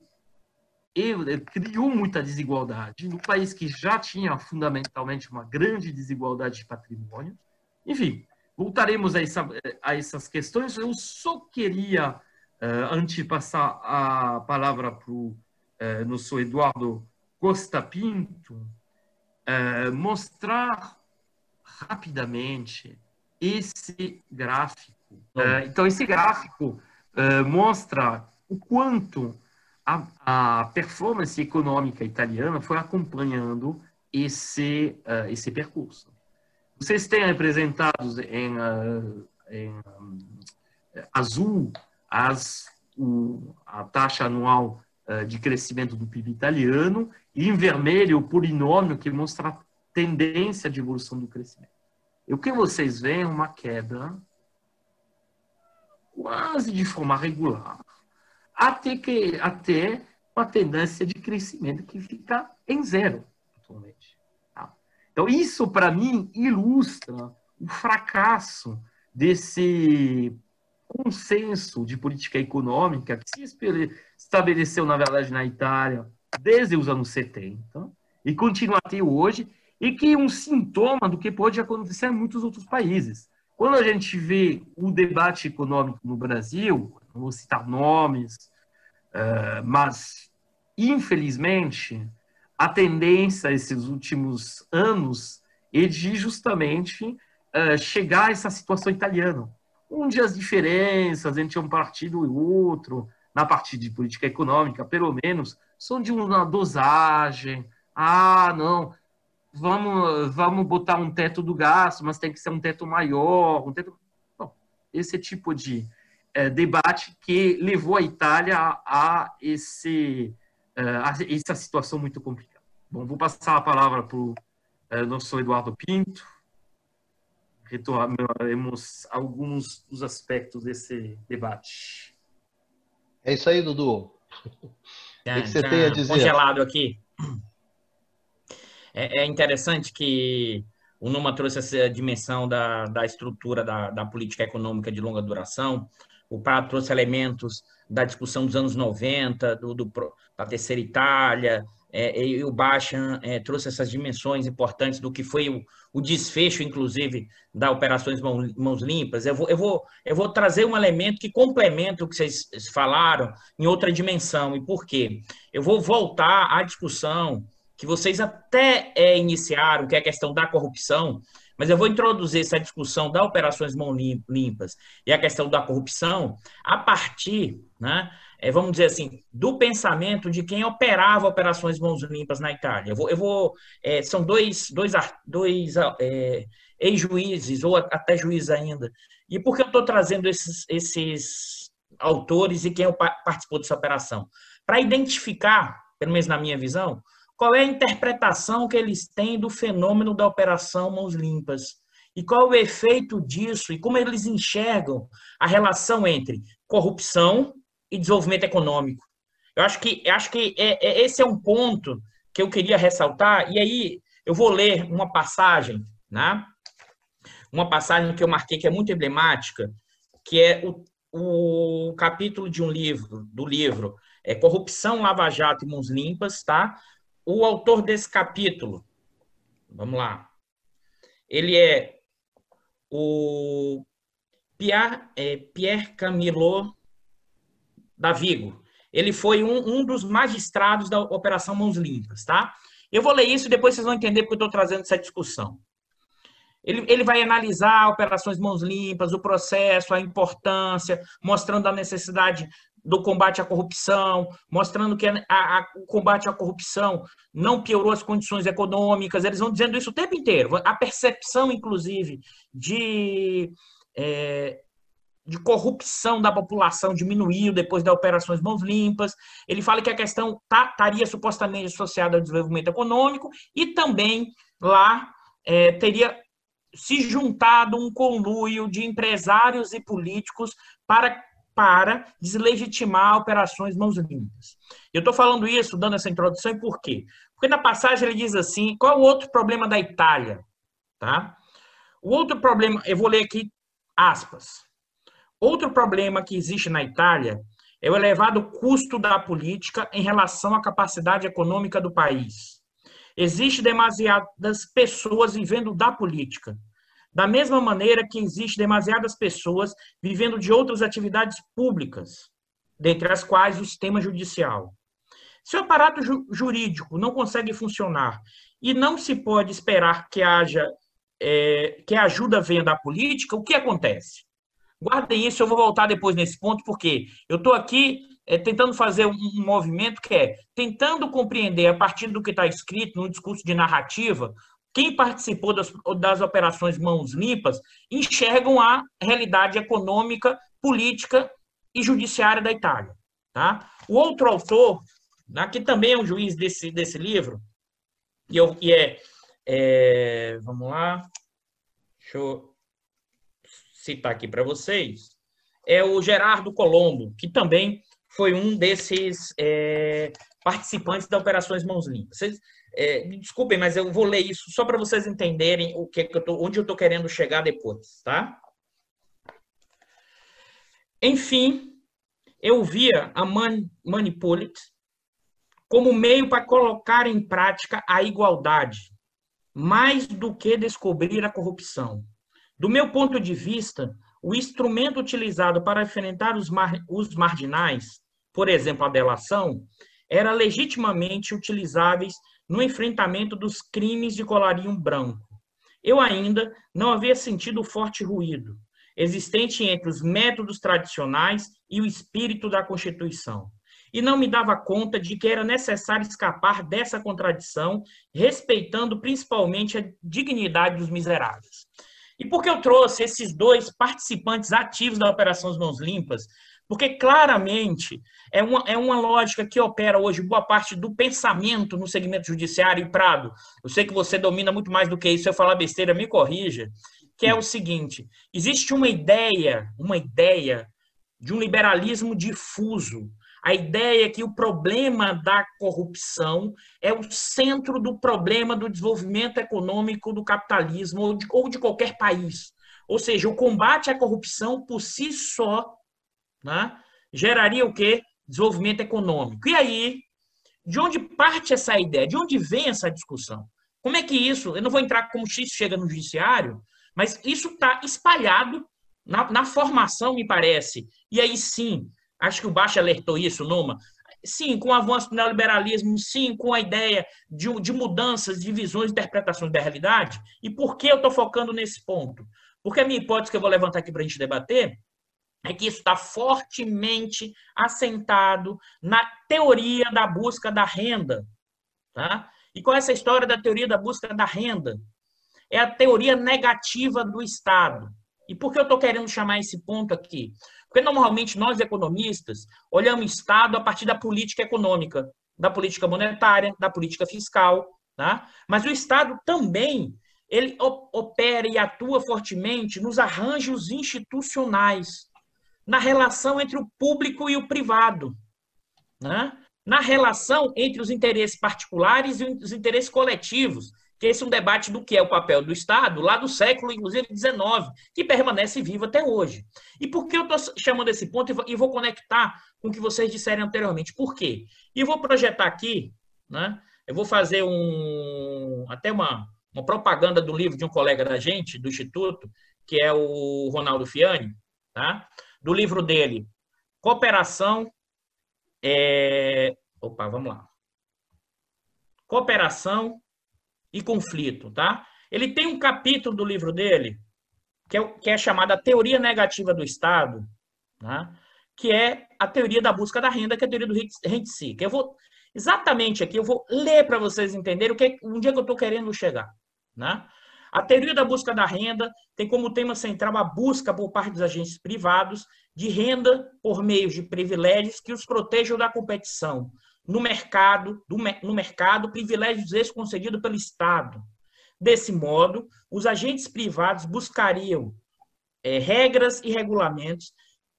criou muita desigualdade, no país que já tinha fundamentalmente uma grande desigualdade de patrimônio. Enfim, voltaremos a, essa, a essas questões. Eu só queria, uh, antes de passar a palavra para o uh, nosso Eduardo Costa Pinto, uh, mostrar rapidamente esse gráfico. Então, esse gráfico mostra o quanto a, a, performance econômica italiana foi acompanhando esse, uh, esse percurso. Vocês têm representados em, em um, azul as, o, a taxa anual de crescimento do PIB italiano e em vermelho o polinômio que mostra tendência de evolução do crescimento. E o que vocês veem é uma queda quase de forma regular, até, que, até uma tendência de crescimento que fica em zero atualmente. Tá? Então, isso, para mim, ilustra o fracasso desse consenso de política econômica que se estabeleceu, na verdade, na Itália desde os anos 70 e continua até hoje, e que é um sintoma do que pode acontecer em muitos outros países. Quando a gente vê o debate econômico no Brasil, não vou citar nomes, uh, mas infelizmente a tendência esses últimos anos é de justamente uh, chegar a essa situação italiana, onde as diferenças entre um partido e outro, na parte de política econômica, pelo menos, são de uma dosagem. Ah, não, vamos, vamos botar um teto do gasto, mas tem que ser um teto maior. Um teto... Bom, esse tipo de é, debate que levou a Itália a, a esse, é, a essa situação muito complicada. Bom, vou passar a palavra para o é, nosso Eduardo Pinto. Retomaremos alguns dos aspectos desse debate.
É isso aí, Dudu. [LAUGHS] o
que você tem a dizer? Congelado aqui. É, é interessante que o Numa trouxe essa dimensão da, da estrutura da, da política econômica de longa duração, o Prado trouxe elementos da discussão dos anos 90, do, do da Terceira Itália, é, e o Bachan é, trouxe essas dimensões importantes do que foi o, o desfecho, inclusive, da Operações Mãos, Limpas. Eu vou, eu, vou, eu vou trazer um elemento que complementa o que vocês falaram em outra dimensão. E por quê? Eu vou voltar à discussão que vocês até é, iniciaram, que é a questão da corrupção, mas eu vou introduzir essa discussão da Operações Mãos Limpas e a questão da corrupção a partir, né, é, vamos dizer assim, do pensamento de quem operava operações mãos limpas na Itália. Eu vou, eu vou é, são dois, dois, dois é, ex-juízes, ou até juízes ainda. E por que eu estou trazendo esses, esses autores e quem participou dessa operação? Para identificar, pelo menos na minha visão, qual é a interpretação que eles têm do fenômeno da operação mãos limpas. E qual é o efeito disso e como eles enxergam a relação entre corrupção e desenvolvimento econômico. Eu acho que, acho que é, é, esse é um ponto que eu queria ressaltar, e aí eu vou ler uma passagem, né? uma passagem que eu marquei que é muito emblemática, que é o, o capítulo de um livro, do livro é Corrupção, Lava Jato e Mãos Limpas, tá? O autor desse capítulo, vamos lá, ele é o Pierre, é, Pierre Camilo da Vigo. Ele foi um, um dos magistrados da Operação Mãos Limpas, tá? Eu vou ler isso e depois vocês vão entender porque eu estou trazendo essa discussão. Ele, ele vai analisar operações mãos limpas, o processo, a importância, mostrando a necessidade do combate à corrupção, mostrando que a, a, o combate à corrupção não piorou as condições econômicas. Eles vão dizendo isso o tempo inteiro. A percepção, inclusive, de é, de corrupção da população diminuiu depois das operações mãos limpas. Ele fala que a questão tá, estaria supostamente associada ao desenvolvimento econômico e também lá é, teria se juntado um conluio de empresários e políticos para, para deslegitimar operações mãos limpas. Eu estou falando isso, dando essa introdução, e por quê? Porque na passagem ele diz assim: qual é o outro problema da Itália? Tá? O outro problema, eu vou ler aqui aspas. Outro problema que existe na Itália é o elevado custo da política em relação à capacidade econômica do país. Existe demasiadas pessoas vivendo da política, da mesma maneira que existe demasiadas pessoas vivendo de outras atividades públicas, dentre as quais o sistema judicial. Se o aparato ju jurídico não consegue funcionar e não se pode esperar que haja é, que a ajuda venha da política, o que acontece? Guardem isso, eu vou voltar depois nesse ponto, porque eu estou aqui é, tentando fazer um, um, movimento que é tentando compreender, a partir do que está escrito no discurso de narrativa, quem participou das, das operações Mãos Limpas enxergam a realidade econômica, política e judiciária da Itália. Tá? O outro autor, né, que também é um juiz desse, desse livro, e, eu, e é, é. Vamos lá. Deixa eu citar aqui para vocês, é o Gerardo Colombo, que também foi um desses é, participantes da Operações Mãos Limpas. Vocês, é, me desculpem, mas eu vou ler isso só para vocês entenderem o que, que eu tô, onde eu estou querendo chegar depois, tá? Enfim, eu via a Man, Manipulate como meio para colocar em prática a igualdade, mais do que descobrir a corrupção. Do meu ponto de vista, o instrumento utilizado para enfrentar os, mar, os marginais, por exemplo, a delação, era legitimamente utilizáveis no enfrentamento dos crimes de colarinho branco. Eu ainda não havia sentido o forte ruído existente entre os métodos tradicionais e o espírito da Constituição. E não me dava conta de que era necessário escapar dessa contradição, respeitando principalmente a dignidade dos miseráveis. E por que eu trouxe esses dois participantes ativos da Operação Mãos Limpas? Porque claramente é uma, é uma lógica que opera hoje boa parte do pensamento no segmento judiciário e Prado. Eu sei que você domina muito mais do que isso, se eu falar besteira, me corrija, que é o seguinte: existe uma ideia, uma ideia de um liberalismo difuso a ideia é que o problema da corrupção é o centro do problema do desenvolvimento econômico do capitalismo ou de, ou de qualquer país. Ou seja, o combate à corrupção por si só né, geraria o quê? Desenvolvimento econômico. E aí, de onde parte essa ideia? De onde vem essa discussão? Como é que isso, eu não vou entrar como isso chega no judiciário, mas isso está espalhado na, na, formação, me parece. E aí sim, acho que o Baixa alertou isso, Numa. Sim, com o avanço do neoliberalismo, sim, com a ideia de, de mudanças de visões interpretações da realidade. E por que eu estou focando nesse ponto? Porque a minha hipótese que eu vou levantar aqui para a gente debater é que está fortemente assentado na teoria da busca da renda. Tá? E qual é essa história da teoria da busca da renda? É a teoria negativa do Estado. E por que eu estou querendo chamar esse ponto aqui? Porque normalmente nós economistas olhamos o Estado a partir da política econômica, da política monetária, da política fiscal, tá? Mas o Estado também ele opera e atua fortemente nos arranjos institucionais, na relação entre o público e o privado, né? na relação entre os interesses particulares e os interesses coletivos, que esse é um debate do que é o papel do Estado, lá do século, inclusive, XIX, que permanece vivo até hoje. E por que eu estou chamando esse ponto e vou conectar com o que vocês disseram anteriormente? Por quê? E eu vou projetar aqui, né? eu vou fazer um até uma, uma propaganda do livro de um colega da gente, do Instituto, que é o Ronaldo Fiani, tá? Do livro dele, Cooperação. É... Opa, vamos lá. Cooperação e conflito, tá? Ele tem um capítulo do livro dele que é, que é chamado a Teoria Negativa do Estado, né? que é a teoria da busca da renda, que é a teoria do rent seeker. Eu vou exatamente aqui, eu vou ler para vocês entenderem o que um dia que eu estou querendo chegar, né? A teoria da busca da renda tem como tema central a busca por parte dos agentes privados de renda por meio de privilégios que os protejam da competição, no mercado, do, no mercado, privilégios esses concedidos pelo Estado. Desse modo, os agentes privados buscariam é, regras e regulamentos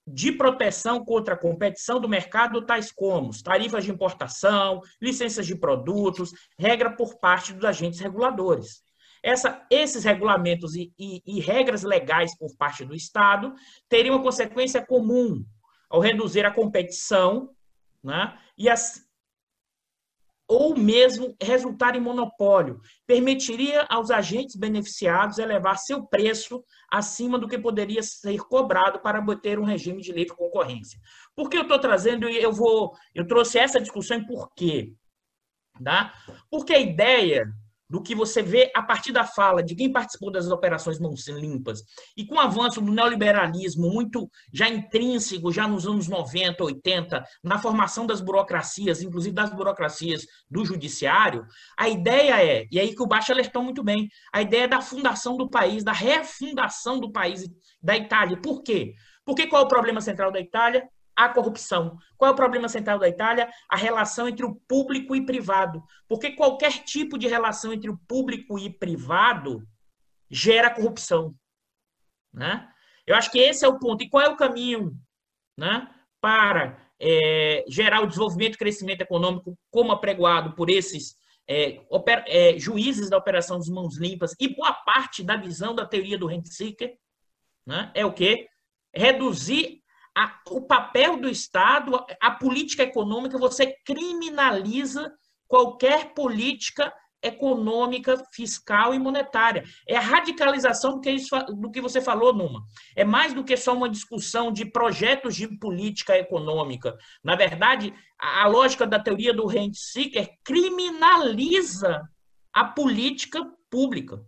de proteção contra a competição do mercado, tais como tarifas de importação, licenças de produtos, regra por parte dos agentes reguladores. Essa, esses regulamentos e, e, e regras legais por parte do Estado teriam uma consequência comum ao reduzir a competição né, e as, ou mesmo resultar em monopólio, permitiria aos agentes beneficiados elevar seu preço acima do que poderia ser cobrado para obter um regime de livre concorrência. Por que eu estou trazendo e eu vou, eu trouxe essa discussão e por quê? Tá? Porque a ideia do que você vê a partir da fala de quem participou das operações mãos limpas e com o avanço do neoliberalismo muito já intrínseco, já nos anos 90, 80, na formação das burocracias, inclusive das burocracias do judiciário, a ideia é, e aí que o Baixo alertou muito bem, a ideia é da fundação do país, da refundação do país da Itália. Por quê? Porque qual é o problema central da Itália? A corrupção. Qual é o problema central da Itália? A relação entre o público e privado. Porque qualquer tipo de relação entre o público e privado gera corrupção. Né? Eu acho que esse é o ponto. E qual é o caminho né, para é, gerar o desenvolvimento e crescimento econômico como apregoado por esses é, oper, é, juízes da operação dos mãos limpas e boa parte da visão da teoria do rent seeker? Né, é o quê? Reduzir a, o papel do Estado, a política econômica, você criminaliza qualquer política econômica, fiscal e monetária. É a radicalização do que, isso, do que você falou, Numa. É mais do que só uma discussão de projetos de política econômica. Na verdade, a, a lógica da teoria do rent seeker criminaliza a política pública.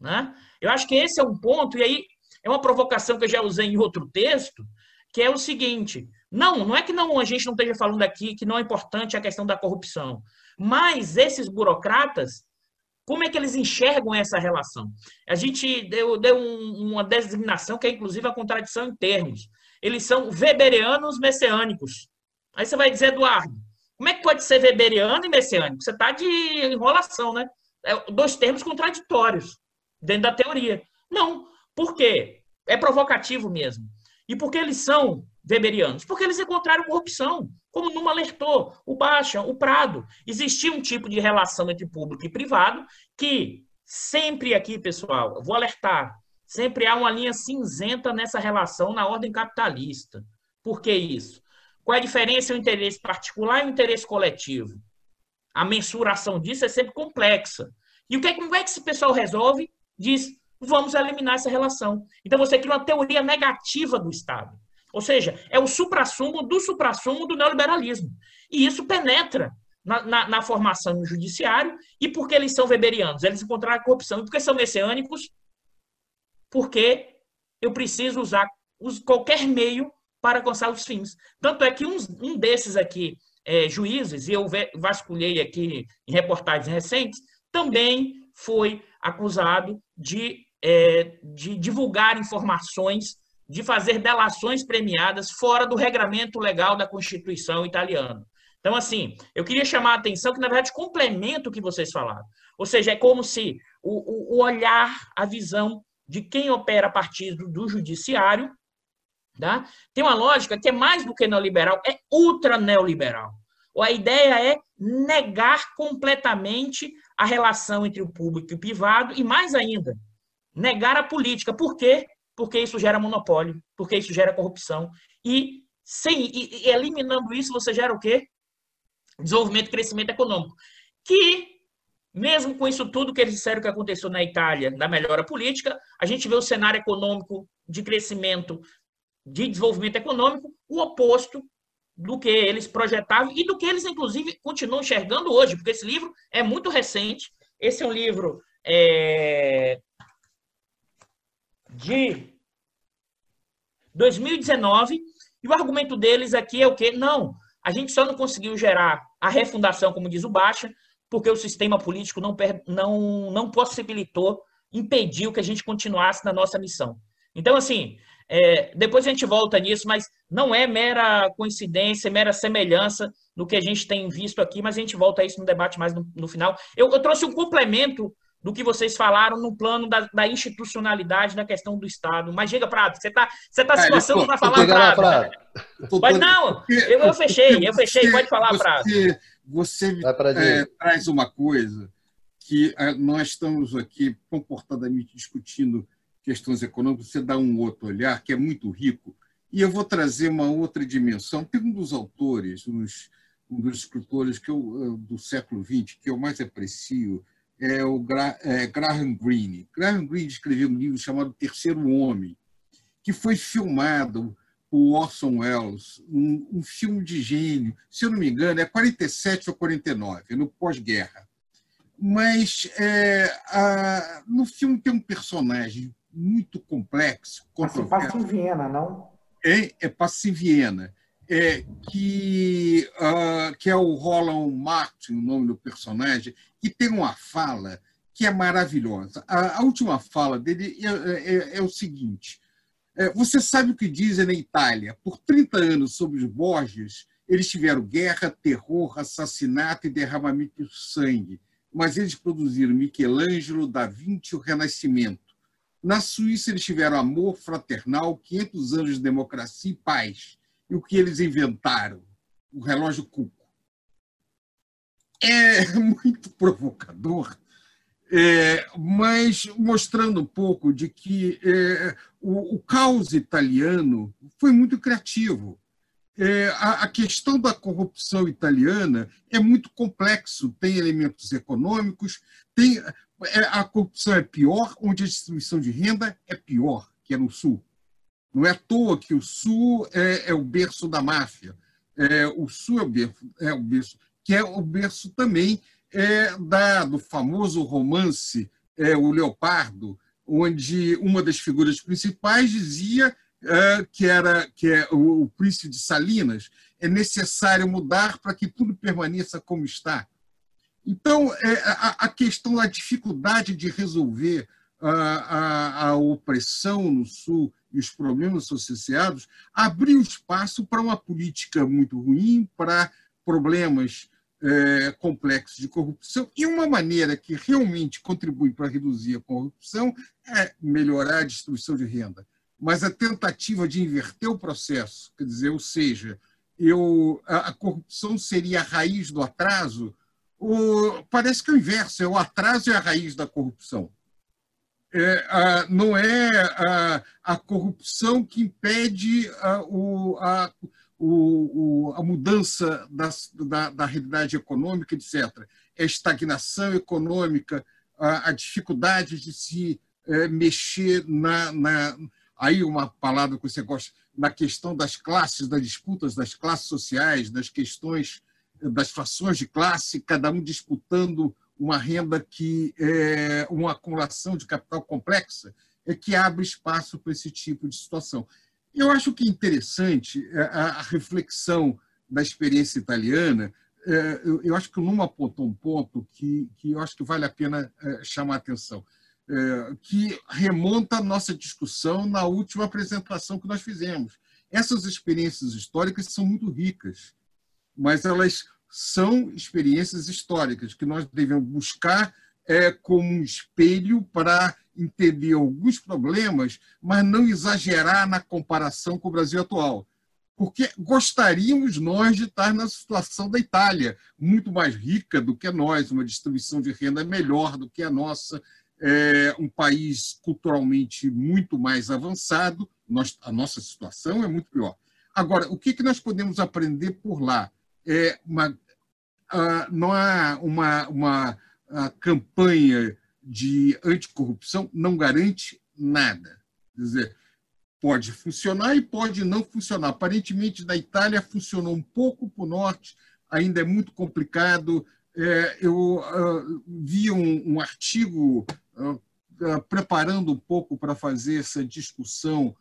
Né? Eu acho que esse é um ponto, e aí é uma provocação que eu já usei em outro texto, que é o seguinte: não, não é que não a gente não esteja falando aqui que não é importante a questão da corrupção, mas esses burocratas, como é que eles enxergam essa relação? A gente deu, deu um, uma designação que é inclusive a contradição em termos. Eles são weberianos messiânicos. Aí você vai dizer, Eduardo, como é que pode ser weberiano e messiânico? Você está de enrolação, né? É dois termos contraditórios dentro da teoria. Não, por quê? É provocativo mesmo. E por que eles são weberianos? Porque eles encontraram corrupção, como Numa alertou, o Baixa, o Prado. Existia um tipo de relação entre público e privado que sempre aqui, pessoal, vou alertar, sempre há uma linha cinzenta nessa relação na ordem capitalista. Por que isso? Qual é a diferença entre o interesse particular e o interesse coletivo? A mensuração disso é sempre complexa. E o que, é como é que esse pessoal resolve? Diz, vamos eliminar essa relação. Então você cria uma teoria negativa do Estado. Ou seja, é o suprassumo do suprassumo do neoliberalismo. E isso penetra na, na, na, formação no judiciário. E por que eles são weberianos? Eles encontraram a corrupção. E por que são messiânicos? Porque eu preciso usar qualquer meio para alcançar os fins. Tanto é que um, um desses aqui, é, juízes, e eu vasculhei aqui em reportagens recentes, também foi acusado de, é, de divulgar informações, de fazer delações premiadas fora do regramento legal da Constituição italiana. Então, assim, eu queria chamar a atenção que, na verdade, complementa o que vocês falaram. Ou seja, é como se o, o olhar, a visão de quem opera a partir do, do judiciário tá? tem uma lógica que é mais do que neoliberal, é ultra neoliberal. A ideia é negar completamente a relação entre o público e o privado e, mais ainda, negar a política. Por quê? Porque isso gera monopólio, porque isso gera corrupção. E, sem, e, e eliminando isso, você gera o quê? desenvolvimento e crescimento econômico. Que, mesmo com isso tudo que eles disseram que aconteceu na Itália, da melhora política, a gente vê o cenário econômico de crescimento, de desenvolvimento econômico, o oposto do que eles projetavam e do que eles, inclusive, continuam enxergando hoje, porque esse livro é muito recente. Esse é um livro é, de 2019, e o argumento deles aqui é o quê? Não, a gente só não conseguiu gerar a refundação, como diz o Baixa, porque o sistema político não, não, não possibilitou, impediu que a gente continuasse na nossa missão. Então, assim, é, depois a gente volta nisso, mas não é mera coincidência, mera semelhança no que a gente tem visto aqui, mas a gente volta a isso no debate mais no, no final. Eu, eu trouxe um complemento do que vocês falaram no plano da, da institucionalidade da questão do Estado. Mas diga, Prado, você está você tá se passando para falar, Prado. Prado. Mas não, eu, eu fechei, eu fechei, pode falar, Prado.
Você, você é, traz uma coisa que é, nós estamos aqui comportadamente discutindo questões econômicas, você dá um outro olhar que é muito rico, e eu vou trazer uma outra dimensão. Tem um dos autores, um dos escritores que eu, do século XX que eu mais aprecio, é o Gra é, Graham Greene. Graham Greene escreveu um livro chamado Terceiro Homem, que foi filmado por Orson Welles, um, um, filme de gênio, se eu não me engano, é 47 ou 49, no pós-guerra. Mas é, a, no filme tem um personagem muito complexo.
Passa em Viena, não?
É, é passa em Viena é, que, uh, que é o Roland Martin, o nome do personagem, que tem uma fala que é maravilhosa. A, a última fala dele é, é, é o seguinte: é, você sabe o que dizem na Itália? Por 30 anos sobre os Borges, eles tiveram guerra, terror, assassinato e derramamento de sangue, mas eles produziram Michelangelo, Da Vinci e o Renascimento. Na Suíça, eles tiveram amor fraternal, 500 anos de democracia e paz e o que eles inventaram, o relógio Cuco. É [LAUGHS] muito provocador, é, mas mostrando um pouco de que é, o, o, caos italiano foi muito criativo. É, a, a, questão da corrupção italiana é muito complexo, tem elementos econômicos, tem é, a corrupção é pior, onde a distribuição de renda é pior, que é no sul. Não é à toa que o Sul é, é o berço da máfia. É, o Sul é o berço, é o berço, que é o berço também é, da, do famoso romance é, O Leopardo, onde uma das figuras principais dizia é, que era que é o, o príncipe de Salinas é necessário mudar para que tudo permaneça como está. Então, é, a, a questão da dificuldade de resolver a, a, a opressão no Sul e os problemas associados, abriu espaço para uma política muito ruim, para problemas é, complexos de corrupção, e uma maneira que realmente contribui para reduzir a corrupção é melhorar a distribuição de renda. Mas a tentativa de inverter o processo, quer dizer, ou seja, eu, a, a corrupção seria a raiz do atraso, o, parece que é o inverso, é o atraso é a raiz da corrupção. É, a, não é a, a, corrupção que impede a, o, a, o, a mudança da, da, da, realidade econômica, etc. É a estagnação econômica, a, dificuldade de se é, mexer na, na, Aí uma palavra que você gosta, na questão das classes, das disputas das classes sociais, das questões das frações de classe, cada um disputando uma renda que é uma acumulação de capital complexa, é que abre espaço para esse tipo de situação. Eu acho que é interessante é, a reflexão da experiência italiana. É, eu acho que o Numa apontou um ponto que, que eu acho que vale a pena chamar a atenção, que remonta a nossa discussão na última apresentação que nós fizemos. Essas experiências históricas são muito ricas, mas elas são experiências históricas que nós devemos buscar é, como um espelho para entender alguns problemas, mas não exagerar na comparação com o Brasil atual. Porque gostaríamos nós de estar na situação da Itália, muito mais rica do que nós, uma distribuição de renda melhor do que a nossa, é um país culturalmente muito mais avançado, nós, a nossa situação é muito pior. Agora, o que, que nós podemos aprender por lá? É uma, não há uma, uma campanha de anticorrupção, não garante nada. Quer dizer, pode funcionar e pode não funcionar. Aparentemente, na Itália funcionou um pouco para o norte, ainda é muito complicado. É, eu uh, vi um, um artigo uh, uh, preparando um pouco para fazer essa discussão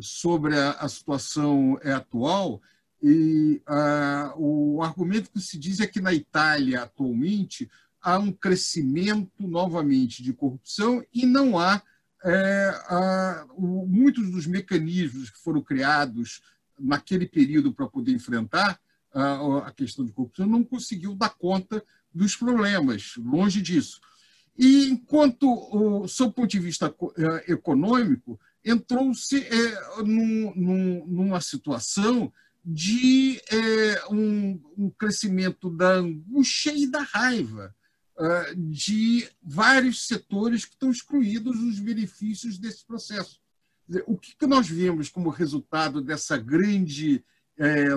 sobre a, a situação atual e ah, o argumento que se diz é que na Itália, atualmente, há um crescimento novamente de corrupção e não há é, o, muitos dos mecanismos que foram criados naquele período para poder enfrentar a, a questão de corrupção não conseguiu dar conta dos problemas, longe disso. E enquanto, sob o ponto de vista é, econômico, entrou-se é, num, num, numa situação de é, um, um, crescimento da angústia e da raiva uh, de vários setores que estão excluídos dos benefícios desse processo. O que, que nós vemos como resultado dessa grande é,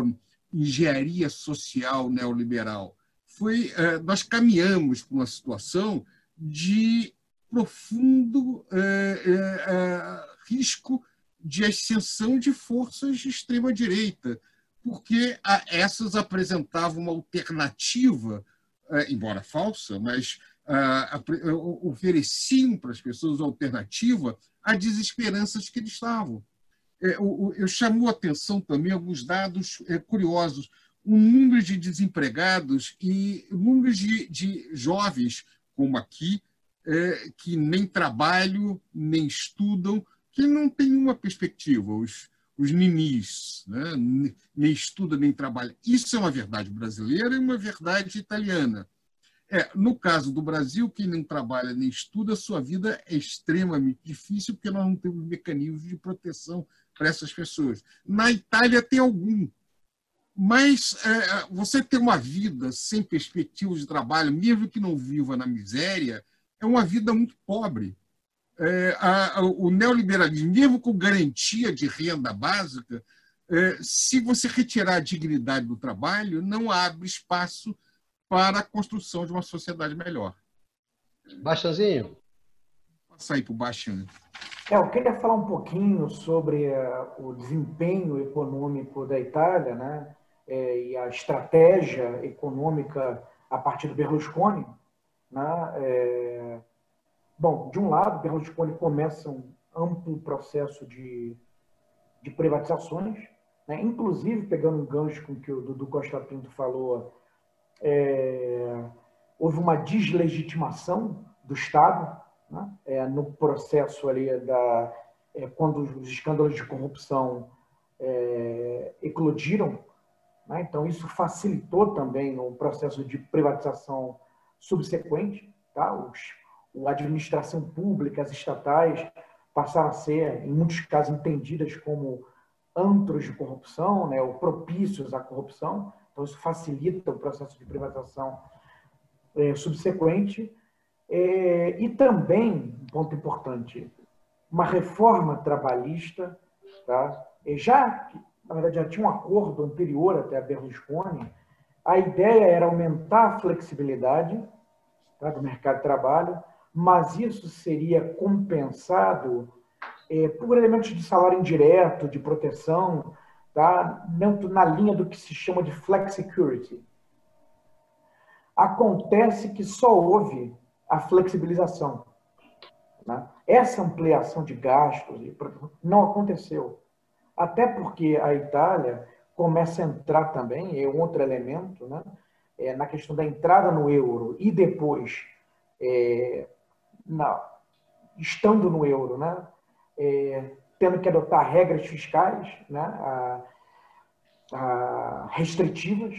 engenharia social neoliberal? Foi, é, nós caminhamos para uma situação de profundo risco de ascensão de forças de extrema-direita, porque essas apresentavam uma alternativa, é, embora falsa, mas ofereciam para as pessoas uma alternativa à desesperanças que eles estavam. É, eu chamou a atenção também alguns dados é, curiosos. O número de desempregados e o número de, de jovens, como aqui, que nem trabalham, nem estudam, que não têm uma perspectiva. Os, os ninis, né? nem estuda nem trabalha. Isso é uma verdade brasileira e uma verdade italiana. É, no caso do Brasil, quem não trabalha nem estuda, sua vida é extremamente difícil porque nós não temos mecanismos de proteção para essas pessoas. Na Itália tem algum, mas é, você ter uma vida sem perspectiva de trabalho, mesmo que não viva na miséria, é uma vida muito pobre é, a, o neoliberalismo, mesmo com garantia de renda básica, é, se você retirar a dignidade do trabalho, não abre espaço para a construção de uma sociedade melhor.
Baixazinho.
Passar aí para o Baixinho.
É, eu queria falar um pouquinho sobre uh, o desempenho econômico da Itália né, é, e a estratégia econômica a partir do Berlusconi. Né, é, Bom, de um lado, Berlusconi começa um amplo processo de, de privatizações, né? inclusive pegando um gancho com que o Dudu Costa Pinto falou, é, houve uma deslegitimação do Estado né? é, no processo ali da é, quando os escândalos de corrupção é, eclodiram, né? então isso facilitou também o processo de privatização subsequente, tá? Os a administração pública, as estatais, passaram a ser, em muitos casos, entendidas como antros de corrupção, né, ou propícios à corrupção. Então, isso facilita o processo de privatização é, subsequente. É, e também, um ponto importante, uma reforma trabalhista, tá? já, na verdade, já tinha um acordo anterior até a Berlusconi, a ideia era aumentar a flexibilidade tá, do mercado de trabalho, mas isso seria compensado é, por elementos de salário indireto, de proteção, tá, na linha do que se chama de flexicurity. Acontece que só houve a flexibilização. Né? Essa ampliação de gastos não aconteceu. Até porque a Itália começa a entrar também, é outro elemento, né? É, na questão da entrada no euro e depois, é, na, estando no euro, né? É, tendo que adotar regras fiscais né? A, a restritivas,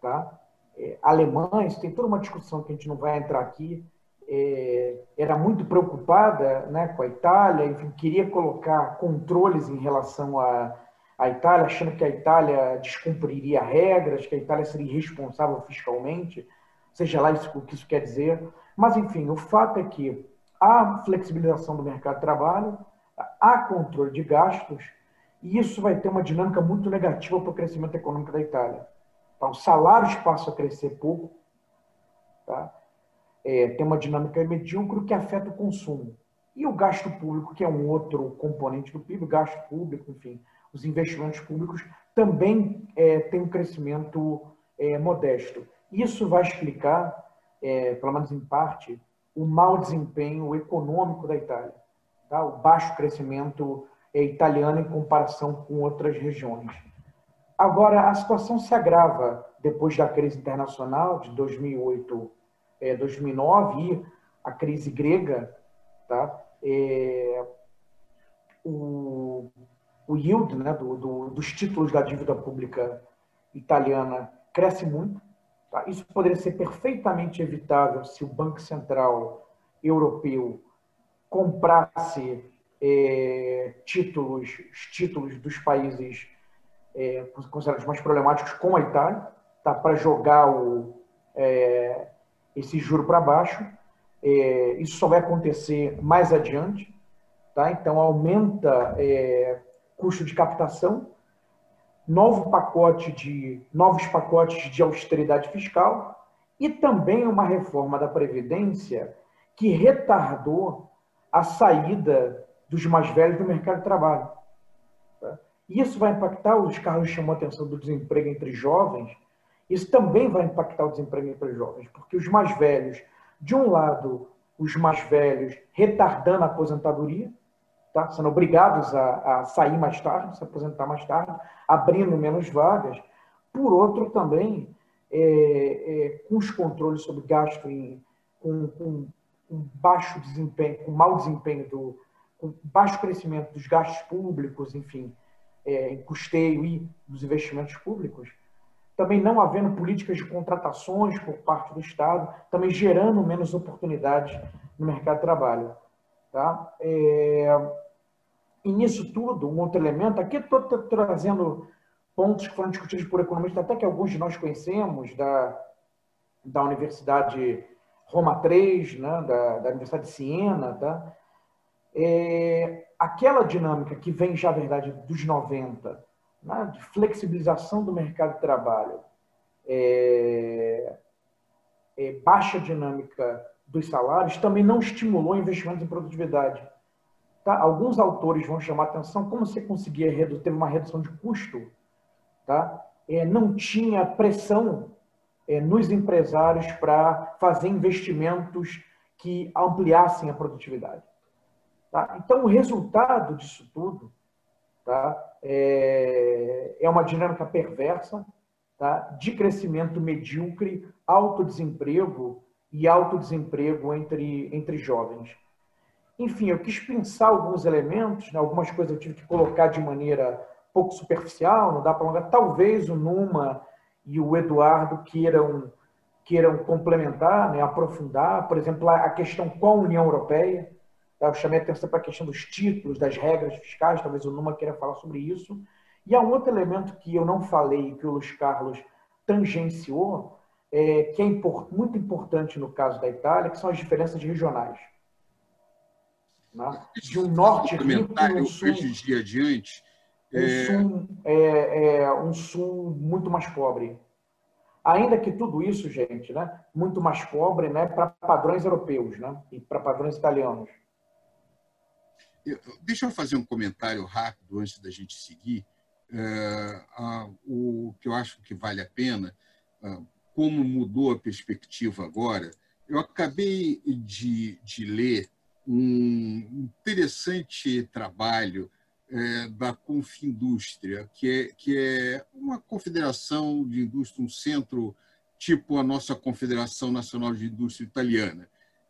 tá? É, alemães, tem toda uma discussão que a gente não vai entrar aqui, é, era muito preocupada né, com a Itália, enfim, queria colocar controles em relação à, à Itália, achando que a Itália descumpriria regras, que a Itália seria irresponsável fiscalmente, seja lá isso, o que isso quer dizer. Mas, enfim, o fato é que há flexibilização do mercado de trabalho, há controle de gastos, e isso vai ter uma dinâmica muito negativa para o crescimento econômico da Itália. Então, os salários passam a crescer pouco, tá? é, tem uma dinâmica medíocre que afeta o consumo. E o gasto público, que é um outro componente do PIB, gasto público, enfim, os investimentos públicos também é, tem um crescimento é, modesto. Isso vai explicar, é, pelo menos em parte, o mau desempenho econômico da Itália, tá? o baixo crescimento é, italiano em comparação com outras regiões. Agora, a situação se agrava depois da crise internacional de 2008, é, 2009 e a crise grega, tá? É, o, o yield né, do, do, dos títulos da dívida pública italiana cresce muito. Tá? Isso poderia ser perfeitamente evitável se o Banco Central Europeu comprasse é, títulos, títulos dos países é, considerados mais problemáticos, como a Itália, tá, para jogar o, é, esse juro para baixo. É, isso só vai acontecer mais adiante. Tá? Então, aumenta é, custo de captação, novo pacote de, novos pacotes de austeridade fiscal e também uma reforma da Previdência que retardou a saída dos mais velhos do mercado de trabalho. Isso vai impactar, os Carlos chamou a atenção do desemprego entre jovens, isso também vai impactar o desemprego entre jovens, porque os mais velhos, de um lado, os mais velhos retardando a aposentadoria, tá? sendo obrigados a, a sair mais tarde, se aposentar mais tarde, abrindo menos vagas. Por outro, também, é, é, com os controles sobre gasto, em, com, com, com baixo desempenho, com mau desempenho, do, com baixo crescimento dos gastos públicos, enfim, é, em custeio e dos investimentos públicos, também não havendo políticas de contratações por parte do Estado, também gerando menos oportunidades no mercado de trabalho. Tá? É... E nisso tudo, um outro elemento, aqui estou trazendo pontos que foram discutidos por economistas, até que alguns de nós conhecemos, da, da Universidade Roma 3, né, da, da Universidade de Siena, tá? É, aquela dinâmica que vem já, na verdade, dos 90, né, de flexibilização do mercado de trabalho, é, é, baixa dinâmica dos salários, também não estimulou investimentos em produtividade. Tá? Alguns autores vão chamar atenção como você conseguia teve uma redução de custo, tá? É, não tinha pressão é, nos empresários para fazer investimentos que ampliassem a produtividade. Tá? Então, o resultado disso tudo tá? é, é uma dinâmica perversa tá? de crescimento medíocre, alto desemprego e alto desemprego entre, entre jovens. Enfim, eu quis pensar alguns elementos, né? algumas coisas eu tive que colocar de maneira pouco superficial, não dá para alongar. Talvez o Numa e o Eduardo queiram, queiram complementar, né? aprofundar, por exemplo, a questão com a União Europeia, eu chamei atenção para a questão dos títulos, das regras fiscais, talvez o Numa queira falar sobre isso. E há um outro elemento que eu não falei, que o Luiz Carlos tangenciou, é, que é import, muito importante no caso da Itália, que são as diferenças regionais.
Né? De um norte rico e um sul, de adiante,
um, é... sul, é, é, um sul muito mais pobre. Ainda que tudo isso, gente, né, muito mais pobre né, para padrões europeus né, e para padrões italianos.
Deixa eu fazer um comentário rápido antes da gente seguir. É, o que eu acho que vale a pena, como mudou a perspectiva agora. Eu acabei de, de ler um interessante trabalho é, da Confindústria, que é, que é uma confederação de indústria, um centro tipo a nossa Confederação Nacional de Indústria Italiana,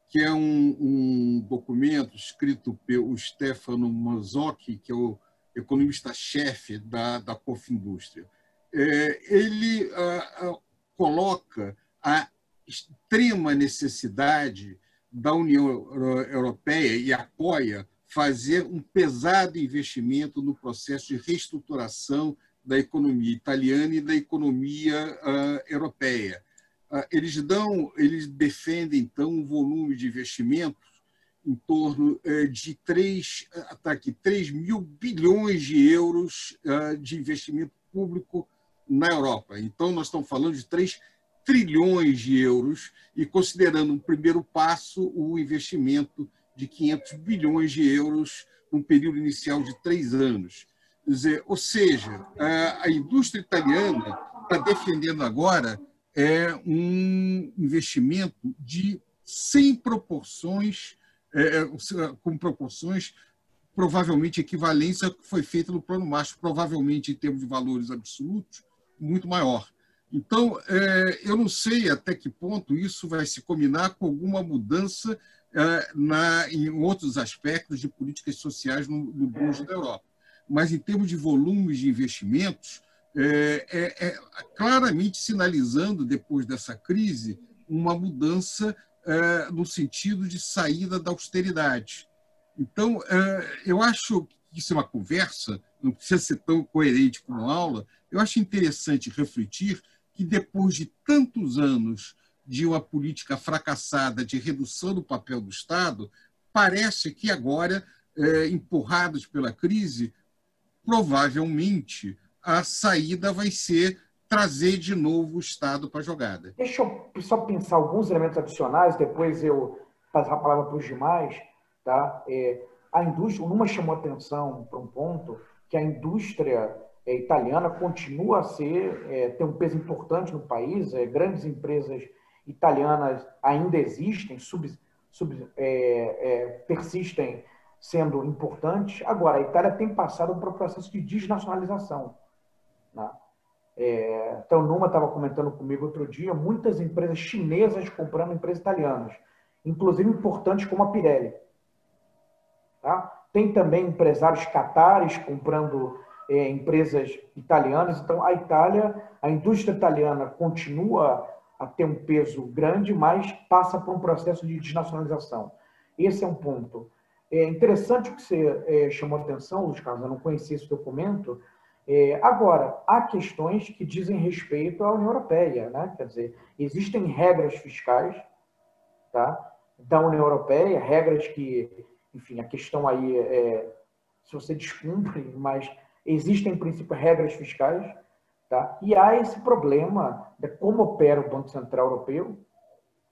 que é um, um documento escrito pelo Stefano Mazzocchi, que é o economista-chefe da, da Confindústria. É, ele a, a, coloca a extrema necessidade da União Europeia e apoia fazer um pesado investimento no processo de reestruturação da economia italiana e da economia uh, europeia. Uh, eles dão, eles defendem então um volume de investimentos em torno uh, de 3, tá aqui, 3 mil bilhões de euros de investimento público na Europa. Então, nós estamos falando de 3 trilhões de euros e considerando um primeiro passo o investimento de 500 bilhões de euros num período inicial de três anos. Dizer, ou seja, a indústria italiana está defendendo agora é um investimento de 100 proporções, é, é, com proporções provavelmente equivalentes ao que foi feito no Plano Marshall, provavelmente em termos de valores absolutos, muito maior. Então, é, eu não sei até que ponto isso vai se combinar com alguma mudança é, na, em outros aspectos de políticas sociais no, no da Europa. Mas, em termos de volumes de investimentos, é, é, é claramente sinalizando, depois dessa crise, uma mudança é, no sentido de saída da austeridade. Então, eu acho que isso é uma conversa, não precisa ser tão coerente como aula, eu acho interessante refletir que, depois de tantos anos de uma política fracassada de redução do papel do Estado, parece que agora, é, empurrados pela crise, provavelmente a saída vai ser trazer de novo o Estado para a jogada.
Deixa eu só pensar alguns elementos adicionais, depois eu passar a palavra para os demais. Tá? É, a indústria, o Numa chamou atenção para um ponto que a indústria italiana continua a ser, é, ter um peso importante no país, é, grandes empresas italianas ainda existem, sub, sub, é, é, persistem sendo importantes. Agora, a Itália tem passado por um processo de desnacionalização. Né? É, então, Numa estava comentando comigo outro dia, muitas empresas chinesas comprando empresas italianas, inclusive importantes como a Pirelli. Tá? Tem também empresários catares comprando é, empresas italianas. Então, a Itália, a indústria italiana continua a ter um peso grande, mas passa por um processo de desnacionalização. Esse é um ponto. É interessante que você é, chamou a atenção, Luiz Carlos, eu não conhecia esse documento. É, agora, há questões que dizem respeito à União Europeia, né? quer dizer, existem regras fiscais tá? da União Europeia, regras que, enfim, a questão aí é se você descumpre, mas existem, em princípio, regras fiscais Tá? E há esse problema de como opera o Banco Central Europeu,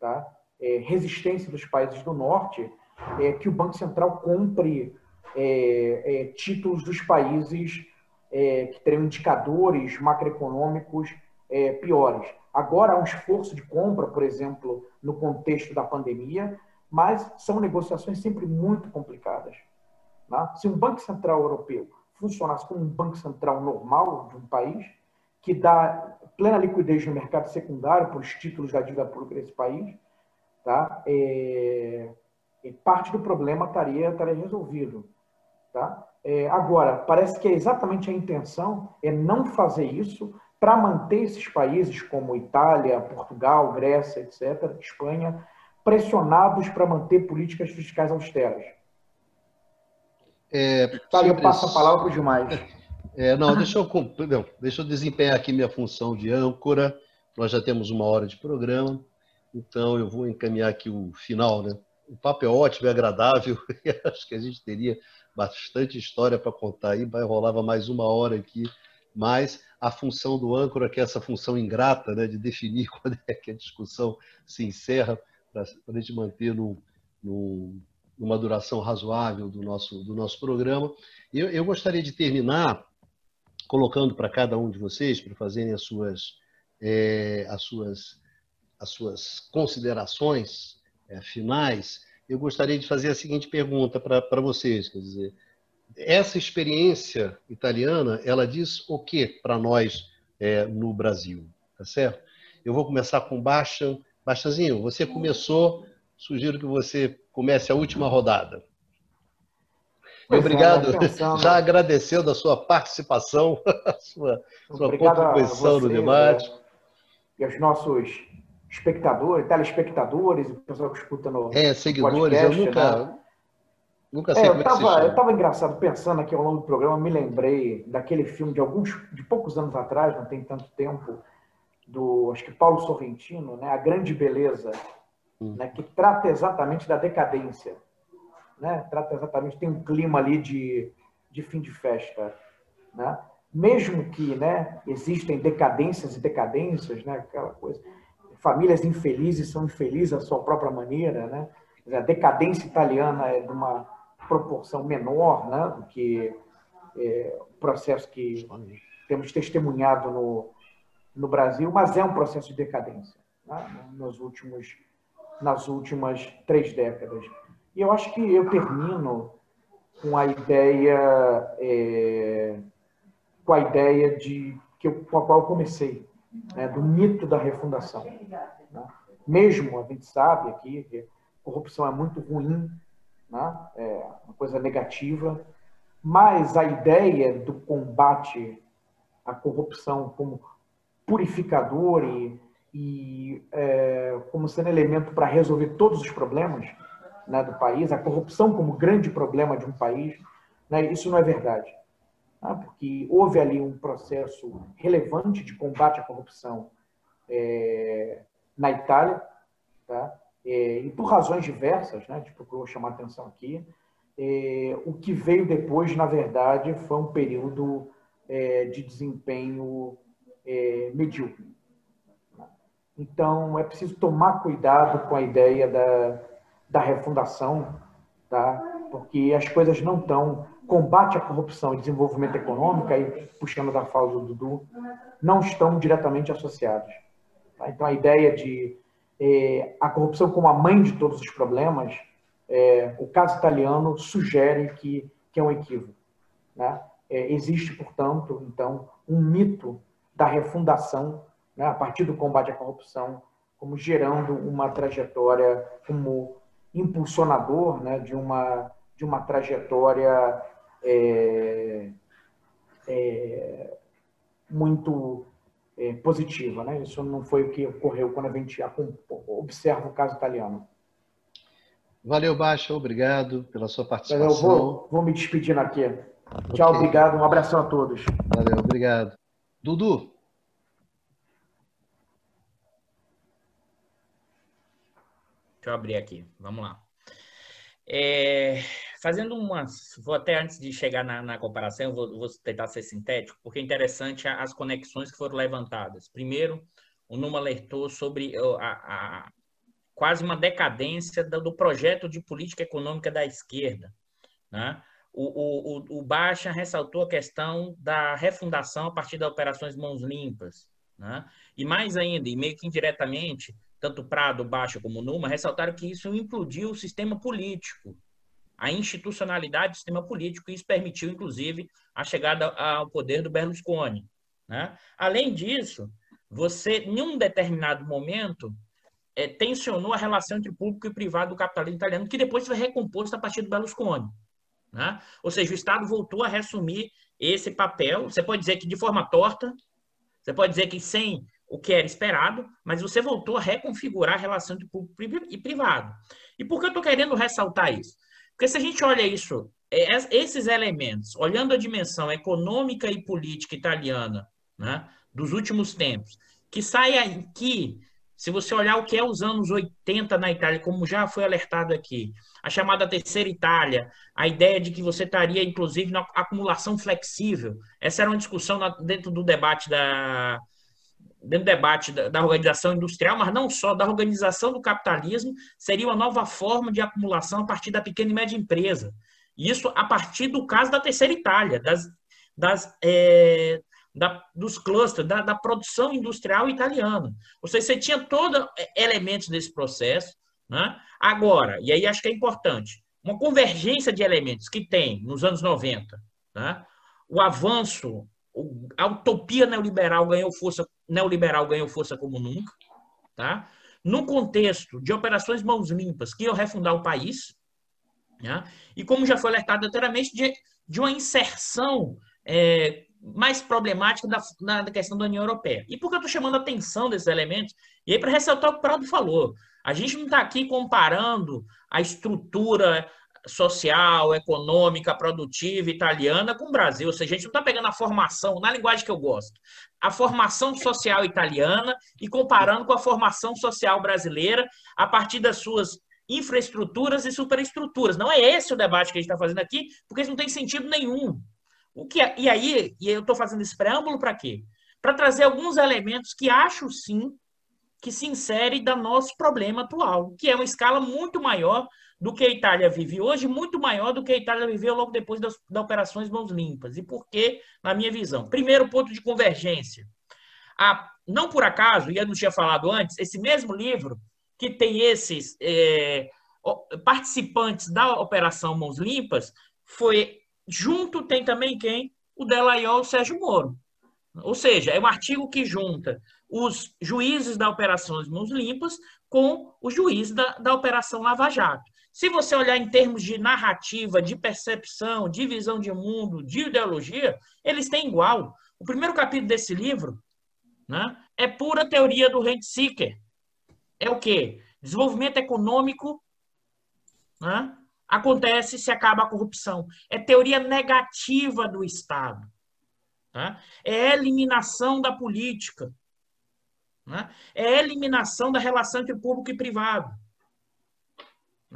tá? É, resistência dos países do norte, é, que o Banco Central compre é, é títulos dos países é, que teriam indicadores macroeconômicos é, piores. Agora há um esforço de compra, por exemplo, no contexto da pandemia, mas são negociações sempre muito complicadas. Tá? Se um Banco Central Europeu funcionasse como um Banco Central normal de um país, que dá plena liquidez no mercado secundário para os títulos da dívida pública desse país, tá? É, parte do problema estaria, estaria resolvido. Tá? É, agora, parece que é exatamente a intenção é não fazer isso para manter esses países como Itália, Portugal, Grécia, etc., Espanha, pressionados para manter políticas fiscais austeras. É, eu passo a palavra para os demais.
É, não, deixa eu, não, deixa eu desempenhar aqui minha função de âncora, nós já temos uma hora de programa, então eu vou encaminhar aqui o final, né? O papo é ótimo, é agradável, [LAUGHS] acho que a gente teria bastante história para contar aí, vai rolava mais uma hora aqui, mas a função do âncora, que é essa função ingrata, né, de definir [LAUGHS] quando é que a discussão se encerra, para a gente manter no, no, numa duração razoável do nosso, do nosso programa. Eu, eu gostaria de terminar colocando para cada um de vocês, para fazerem as suas, é, as suas, as suas considerações é, finais, eu gostaria de fazer a seguinte pergunta para vocês, quer dizer, essa experiência italiana, ela diz o que para nós é, no Brasil, tá certo? Eu vou começar com Baixa. Baixazinho, você começou, sugiro que você comece a última rodada. Pois Obrigado, é, já agradecendo [LAUGHS] a sua participação, a sua, sua contribuição no debate.
E aos nossos espectadores, telespectadores, o pessoal que escuta no
É, seguidores, podcast, eu nunca, né? nunca sei
é,
como
eu tava, é Eu estava engraçado, pensando aqui ao longo do programa, me lembrei daquele filme de alguns, de poucos anos atrás, não tem tanto tempo, do, acho que Paulo Sorrentino, né, A Grande Beleza. Né, que trata exatamente da decadência né? Trata exatamente, tem um clima ali de, de fim de festa, né? Mesmo que, né, existem decadências e decadências, né, aquela coisa, famílias infelizes são infelizes à sua própria maneira, né? A decadência italiana é de uma proporção menor, né, do que é, o processo que temos testemunhado no, no Brasil, mas é um processo de decadência né, nos últimos, nas últimas três décadas. E eu acho que eu termino com a ideia, é, com a ideia de que eu, com a qual eu comecei, né, do mito da refundação. Né? Mesmo a gente sabe aqui que corrupção é muito ruim, né? é uma coisa negativa, mas a ideia do combate à corrupção como purificador e, e é, como sendo elemento para resolver todos os problemas né, do país, a corrupção como grande problema de um país, né, isso não é verdade. Tá? Porque houve ali um processo relevante de combate à corrupção é, na Itália, tá? É, e por razões diversas, né, a gente procurou chamar atenção aqui, é, o que veio depois, na verdade, foi um período é, de desempenho é, medíocre. Então, é preciso tomar cuidado com a ideia da, da refundação, tá? porque as coisas não estão. Combate à corrupção e desenvolvimento econômico, aí puxando da fala do Dudu, não estão diretamente associados. Tá? Então, a ideia de é, a corrupção como a mãe de todos os problemas, é, o caso italiano sugere que, que é um equívoco. Né? É, existe, portanto, então, um mito da refundação né, a partir do combate à corrupção, como gerando uma trajetória como impulsionador né, de, uma, de uma trajetória é, é, muito é, positiva. Né? Isso não foi o que ocorreu quando a gente observa o caso italiano.
Valeu, Baixa. Obrigado pela sua participação. Eu
vou, vou me despedindo aqui. Okay. Tchau, obrigado. Um abração a todos.
Valeu, obrigado. Dudu.
Deixa eu abrir aqui. Vamos lá. É, fazendo umas. Vou até antes de chegar na, na comparação, vou, vou, tentar ser sintético, porque é interessante as conexões que foram levantadas. Primeiro, o Numa alertou sobre a, a quase uma decadência do, projeto de política econômica da esquerda. Né? O, o, o, Baixa ressaltou a questão da refundação a partir das operações mãos limpas. Né? E mais ainda, e meio que indiretamente, tanto Prado, Baixa como Numa, ressaltaram que isso implodiu o sistema político, a institucionalidade do sistema político, e isso permitiu, inclusive, a chegada ao poder do Berlusconi. Né? Além disso, você, em um determinado momento, é, tensionou a relação entre público e privado do capitalismo italiano, que depois foi recomposto a partir do Berlusconi. Né? Ou seja, o Estado voltou a reassumir esse papel. Você pode dizer que de forma torta, você pode dizer que sem o que era esperado, mas você voltou a reconfigurar a relação de público e privado. E por que eu estou querendo ressaltar isso? Porque se a gente olha isso, é, esses elementos, olhando a dimensão econômica e política italiana né, dos últimos tempos, que saia aqui, se você olhar o que é os anos 80 na Itália, como já foi alertado aqui, a chamada terceira Itália, a ideia de que você estaria, inclusive, na acumulação flexível. Essa era uma discussão dentro do debate da, dentro do debate da, da, organização industrial, mas não só, da organização do capitalismo, seria uma nova forma de acumulação a partir da pequena e média empresa. Isso a partir do caso da terceira Itália, das, das, é, da, dos clusters, da, da, produção industrial italiana. Ou seja, você tinha todos é, elementos desse processo. Né? Agora, e aí acho que é importante, uma convergência de elementos que tem nos anos 90, né? o avanço, a utopia neoliberal ganhou força, neoliberal ganhou força como nunca, tá? num contexto de operações mãos limpas que iam refundar o país, né? e como já foi alertado anteriormente, de, de uma inserção é, mais problemática da, na, questão da União Europeia. E por que eu estou chamando a atenção desses elementos? E aí, para ressaltar o que o Prado falou, a gente não está aqui comparando a estrutura social, econômica, produtiva italiana com o Brasil. Ou seja, a gente não está pegando a formação, na linguagem que eu gosto, a formação social italiana e comparando com a formação social brasileira a partir das suas infraestruturas e superestruturas. Não é esse o debate que a gente está fazendo aqui, porque isso não tem sentido nenhum. O que, é, e aí, e eu estou fazendo esse preâmbulo para quê? Para trazer alguns elementos que acho sim que se insere da nosso problema atual, que é uma escala muito maior do que a Itália vive hoje, muito maior do que a Itália viveu logo depois das, das operações mãos limpas. E por quê, na minha visão? Primeiro ponto de convergência. A, não por acaso, e eu não tinha falado antes, esse mesmo livro que tem esses é, participantes da Operação Mãos Limpas foi Junto tem também quem? O Delaiol Sérgio Moro. Ou seja, é um artigo que junta os juízes da Operação Mãos Limpas com os juízes da, da Operação Lava Jato. Se você olhar em termos de narrativa, de percepção, de visão de mundo, de ideologia, eles têm igual. O primeiro capítulo desse livro né, é pura teoria do rent seeker. É o quê? Desenvolvimento econômico né, acontece se acaba a corrupção. É teoria negativa do Estado. Tá? É eliminação da política. Né? É eliminação da relação entre público e privado.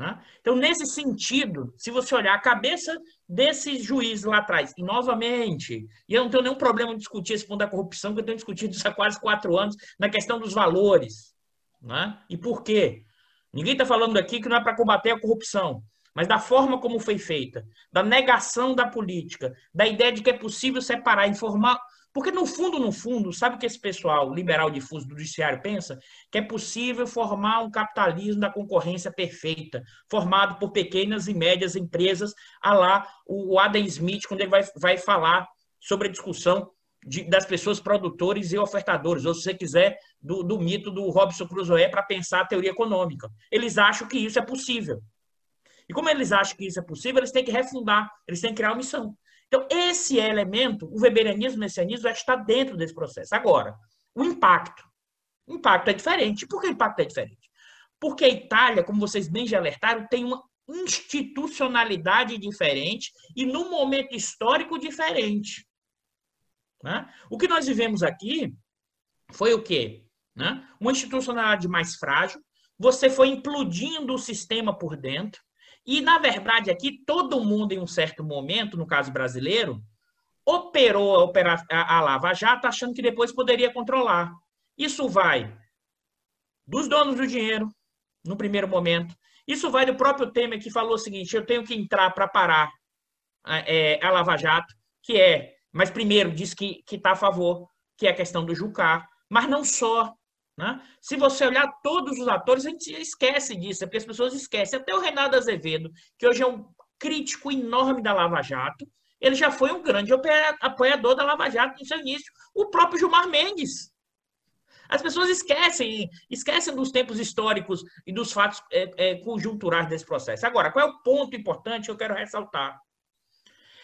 Né? Então, nesse sentido, se você olhar a cabeça desses juízes lá atrás, e novamente, e eu não tenho nenhum problema em discutir esse ponto da corrupção, que eu tenho discutido isso há quase quatro anos, na questão dos valores. Né? E por quê? Ninguém está falando aqui que não é para combater a corrupção mas da forma como foi feita, da negação da política, da ideia de que é possível separar, informar. Porque, no fundo, no fundo, sabe o que esse pessoal liberal difuso do judiciário pensa? Que é possível formar um capitalismo da concorrência perfeita, formado por pequenas e médias empresas, a lá o Adam Smith, quando ele vai, vai falar sobre a discussão de, das pessoas produtores e ofertadores, ou se você quiser, do, do mito do Robson Crusoe para pensar a teoria econômica. Eles acham que isso é possível. E como eles acham que isso é possível, eles têm que refundar, eles têm que criar uma missão. Então, esse elemento, o weberianismo, o messianismo, já está dentro desse processo. Agora, o impacto. O impacto é diferente. Por que o impacto é diferente? Porque a Itália, como vocês bem já alertaram, tem uma institucionalidade diferente e num momento histórico diferente. Né? O que nós vivemos aqui foi o quê? Né? Uma institucionalidade mais frágil, você foi implodindo o sistema por dentro, e, na verdade, aqui todo mundo, em um certo momento, no caso brasileiro, operou a, Lava Jato achando que depois poderia controlar. Isso vai dos donos do dinheiro, no primeiro momento. Isso vai do próprio Temer, que falou o seguinte: eu tenho que entrar para parar é, a Lava Jato, que é, mas primeiro diz que está a favor, que é a questão do Jucá, mas não só. Né? Se você olhar todos os atores, a gente esquece disso, é porque as pessoas esquecem. Até o Renato Azevedo, que hoje é um crítico enorme da Lava Jato, ele já foi um grande apoiador da Lava Jato no seu início. O próprio Gilmar Mendes. As pessoas esquecem, esquecem dos tempos históricos e dos fatos é, é, conjunturais desse processo. Agora, qual é o ponto importante que eu quero ressaltar?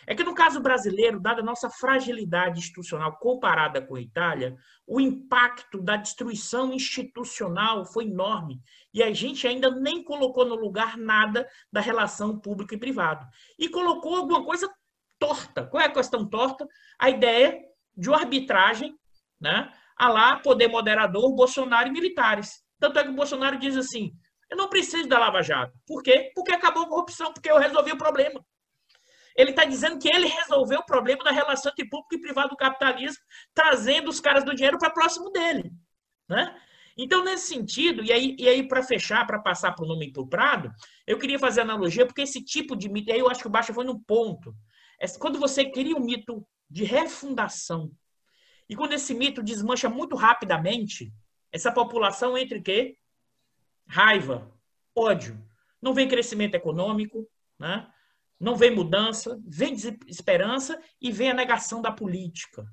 É que no caso brasileiro, dada a nossa fragilidade institucional comparada com a Itália, o impacto da destruição institucional foi enorme e a gente ainda nem colocou no lugar nada da relação público e privado. E colocou alguma coisa torta. Qual é a questão torta? A ideia de uma arbitragem, né? a lá poder moderador, Bolsonaro e militares. Tanto é que o Bolsonaro diz assim: eu não preciso da Lava Jato. Por quê? Porque acabou a corrupção, porque eu resolvi o problema. Ele está dizendo que ele resolveu o problema da relação entre público e privado do capitalismo, trazendo os caras do dinheiro para próximo dele. Né? Então, nesse sentido, e aí, e aí para fechar, para passar para o nome para o Prado, eu queria fazer analogia, porque esse tipo de mito, e aí eu acho que o Baixa foi no ponto. É quando você cria um mito de refundação, e quando esse mito desmancha muito rapidamente, essa população entre quê? Raiva, ódio. Não vem crescimento econômico, né? Não vem mudança, vem desesperança e vem a negação da política.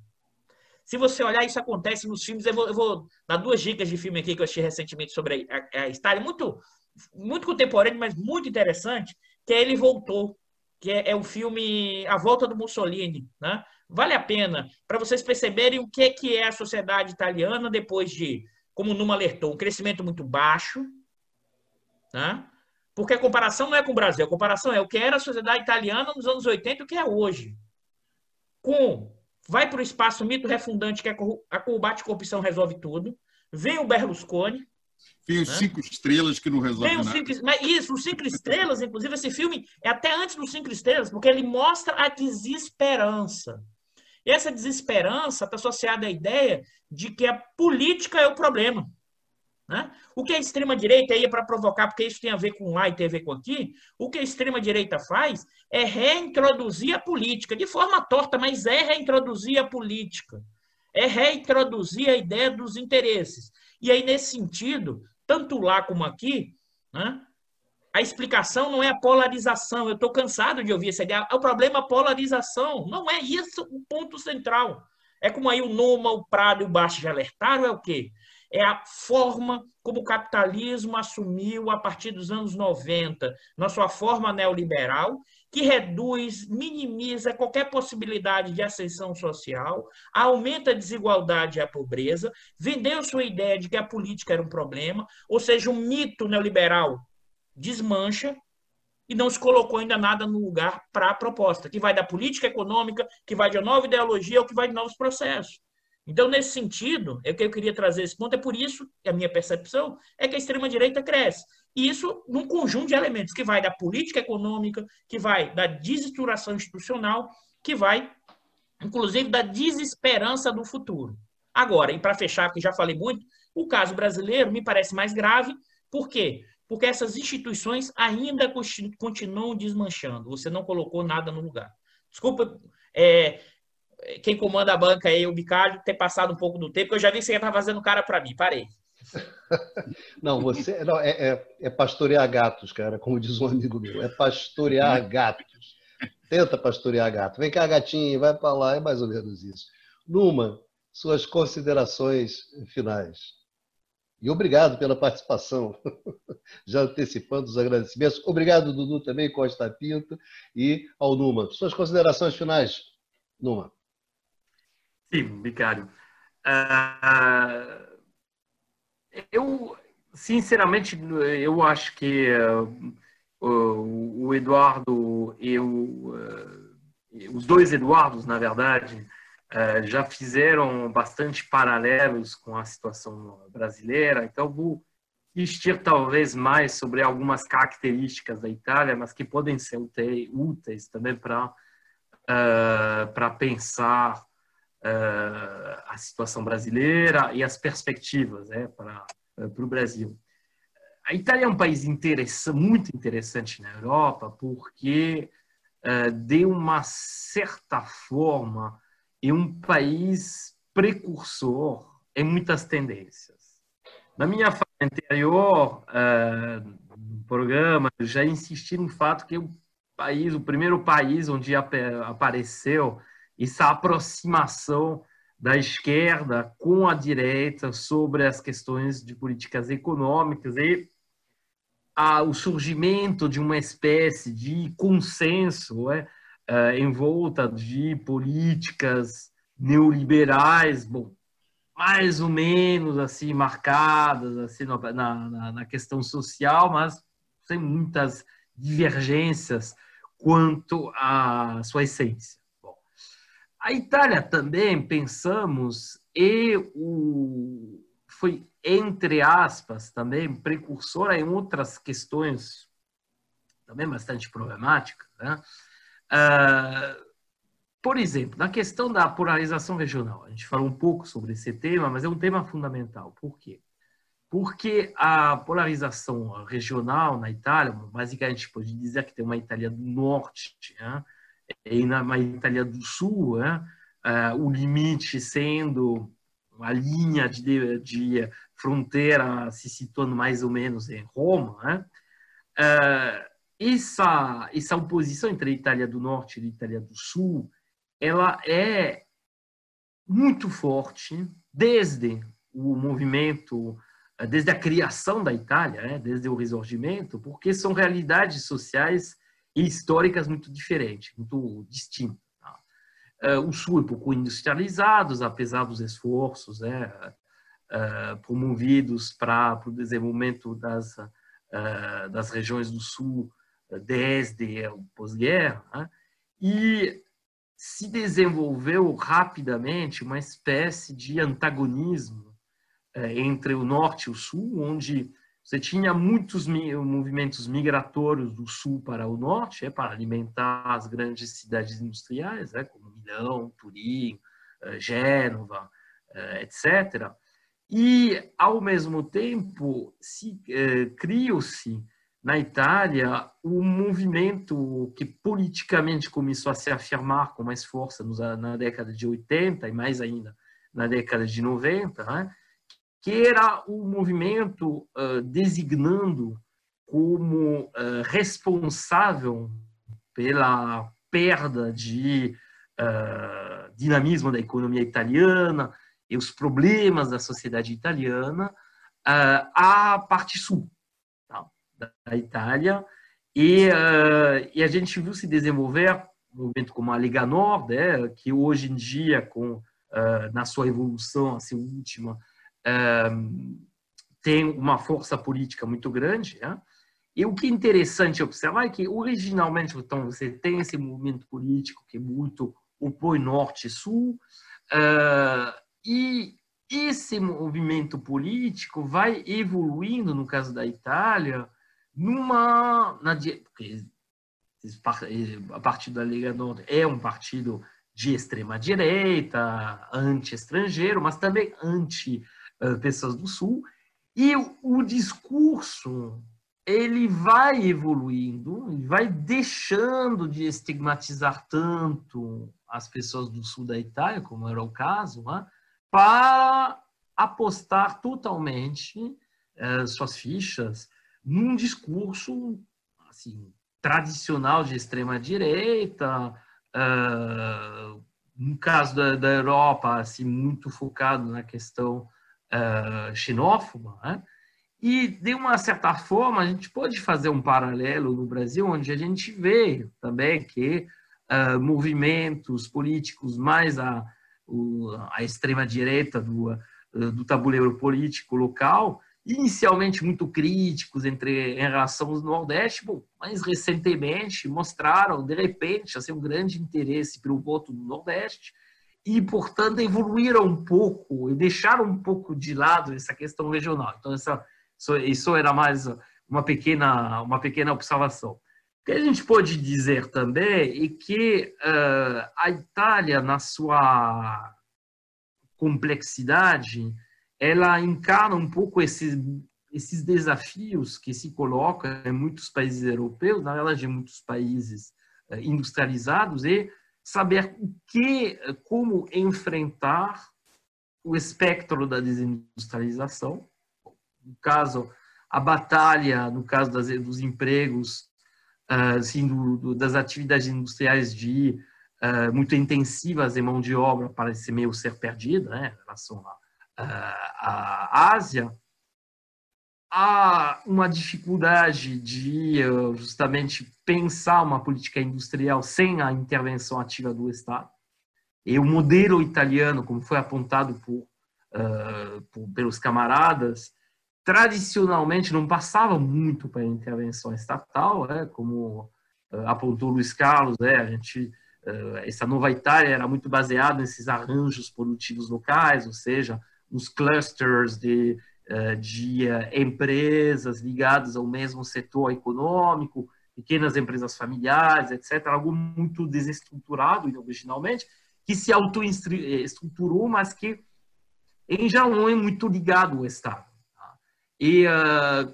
Se você olhar, isso acontece nos filmes. Eu vou, eu vou dar duas dicas de filme aqui que eu achei recentemente sobre a, a Stalin, muito, muito contemporâneo, mas muito interessante, que é Ele Voltou, que é, é o filme A Volta do Mussolini. Né? Vale a pena para vocês perceberem o que é, que é a sociedade italiana depois de, como o Numa alertou, um crescimento muito baixo, né? Porque a comparação não é com o Brasil, a comparação é o que era a sociedade italiana nos anos 80 e o que é hoje. Com vai para o espaço mito refundante que é a combate à corrupção resolve tudo. Vem o Berlusconi.
Vem os né? cinco estrelas que não resolve nada.
Cinco, mas isso, os cinco estrelas, inclusive, esse filme é até antes dos cinco estrelas, porque ele mostra a desesperança. E essa desesperança está associada à ideia de que a política é o problema. Né? O que a extrema-direita aí é para provocar, porque isso tem a ver com lá e tem a ver com aqui, o que a extrema-direita faz é reintroduzir a política, de forma torta, mas é reintroduzir a política, é reintroduzir a ideia dos interesses. E aí, nesse sentido, tanto lá como aqui, né, a explicação não é a polarização. Eu estou cansado de ouvir essa ideia. O problema é a polarização. Não é isso o ponto central. É como aí o Numa, o Prado e o Baixo já alertaram, é o quê? É a forma como o capitalismo assumiu a partir dos anos 90, na sua forma neoliberal, que reduz, minimiza qualquer possibilidade de ascensão social, aumenta a desigualdade e a pobreza, vendeu sua ideia de que a política era um problema, ou seja, o mito neoliberal desmancha e não se colocou ainda nada no lugar para a proposta, que vai da política econômica, que vai de nova ideologia ou que vai de novos processos. Então, nesse sentido, é que eu queria trazer esse ponto. É por isso que a minha percepção é que a extrema-direita cresce. E isso num conjunto de elementos que vai da política econômica, que vai da desestruturação institucional, que vai, inclusive, da desesperança do futuro. Agora, e para fechar, que já falei muito, o caso brasileiro me parece mais grave. Por quê? Porque essas instituições ainda continuam desmanchando. Você não colocou nada no lugar. Desculpa, é, quem comanda a banca aí, o Bicalho, ter passado um pouco do tempo, eu já vi que você estava fazendo cara para mim, parei. [LAUGHS]
Não, você não, é, é, é, pastorear gatos, cara, como diz um amigo meu, é pastorear gatos. Tenta pastorear gato. Vem cá, gatinho, vai para lá, é mais ou menos isso. Numa, suas considerações finais. E obrigado pela participação, [LAUGHS] já antecipando os agradecimentos. Obrigado, Dudu, também, Costa Pinto e ao Numa. Suas considerações finais, Numa.
Sim, Bicário. Uh, eu, sinceramente, eu acho que uh, o Eduardo e o, uh, os dois Eduardos, na verdade, já fizeram bastante paralelos com a situação brasileira. Então, vou insistir talvez mais sobre algumas características da Itália, mas que podem ser úteis também para para pensar uh, a situação brasileira e as perspectivas né, para uh, o Brasil. A Itália é um país interessante, muito interessante na Europa porque uh, de uma certa forma é um país precursor em muitas tendências. Na minha fala anterior no programa, já insisti no fato que o país, o primeiro país onde ap apareceu essa aproximação da esquerda com a direita sobre as questões de políticas econômicas e a, o surgimento de uma espécie de consenso é, em volta de políticas neoliberais, bom, mais ou menos assim marcadas assim na, na, na questão social, mas sem muitas divergências quanto à sua essência. A Itália também pensamos e o, foi, entre aspas, também precursora em outras questões também bastante problemáticas. Né? Uh, por exemplo, na questão da polarização regional, a gente falou um pouco sobre esse tema, mas é um tema fundamental. Por quê? Porque a polarização regional na Itália, basicamente a gente pode dizer que tem uma Itália do norte né? E uma Itália do sul, né? uh, o limite sendo uma linha de, de, fronteira se situando mais ou menos em Roma. Né? Uh, essa, essa oposição entre a Itália do norte e a Itália do sul ela é muito forte desde o movimento, desde a criação da Itália, né? desde o ressurgimento, porque são realidades sociais e históricas muito diferentes, muito distintas. Tá? Eh, o Sul é pouco industrializado, apesar dos esforços né? Eh, promovidos para o desenvolvimento das, eh, das regiões do Sul desde o pós-guerra. Né? E se desenvolveu rapidamente uma espécie de antagonismo é, entre o norte e o sul, onde você tinha muitos movimentos migratórios do sul para o norte, é, para alimentar as grandes cidades industriais, é, como Milão, Turim, é, Gênova, é, etc. E, ao mesmo tempo, se é, criou-se na Itália, o movimento que politicamente começou a se afirmar com mais força na década de 80 e mais ainda na década de 90, né? Que era o movimento uh, designando como uh, responsável pela perda de uh, dinamismo da economia italiana e os problemas da sociedade italiana a parte sul, da Itália, e, e a gente viu se desenvolver um movimento como a Liga Nord, né, que hoje em dia, com, na sua evolução assim, última, tem uma força política muito grande. Né? E o que é interessante observar é que, originalmente, então, você tem esse movimento político que é muito opõe norte e sul, e esse movimento político vai evoluindo, no caso da Itália, numa. Na, porque a partido da Liga Norte é um partido de extrema direita, anti-estrangeiro, mas também anti-pessoas do Sul. E o, discurso ele vai evoluindo, vai deixando de estigmatizar tanto as pessoas do sul da Itália, como era o caso, né, para apostar totalmente eh, suas fichas num discurso assim, tradicional de extrema-direita, uh, no caso da, da, Europa, assim, muito focado na questão uh, xenófoba, né? E, de uma certa forma, a gente pode fazer um paralelo no Brasil, onde a gente vê também que uh, movimentos políticos mais à, a extrema-direita do, do tabuleiro político local inicialmente muito críticos entre, em relação ao Nordeste, bom, mas recentemente mostraram, de repente, assim, um grande interesse pelo voto do Nordeste e, portanto, evoluíram um pouco e deixaram um pouco de lado essa questão regional. Então, essa, isso era mais uma pequena, uma pequena observação. O que a gente pode dizer também é que uh, a Itália, na sua complexidade, ela encara um pouco esses, esses desafios que se colocam em muitos países europeus, na verdade, em muitos países eh, industrializados, e saber o que, como enfrentar o espectro da desindustrialização. No caso, a batalha, no caso das, dos empregos, eh, assim, do, das atividades industriais de uh, muito intensivas em mão de obra parece meio ser perdida, né, em relação a a Ásia, há uma dificuldade de eh, justamente pensar uma política industrial sem a intervenção ativa do Estado. E o modelo italiano, como foi apontado por, uh, por pelos camaradas, tradicionalmente não passava muito para a intervenção estatal, né? como uh, apontou Luiz Carlos, é, a gente essa nova Itália era muito baseada nesses arranjos produtivos locais, ou seja, os clusters de, de empresas ligadas ao mesmo setor econômico, pequenas empresas familiares, etc. Algo muito desestruturado originalmente, que se autoestruturou, mas que em geral não é muito ligado ao Estado. E uh,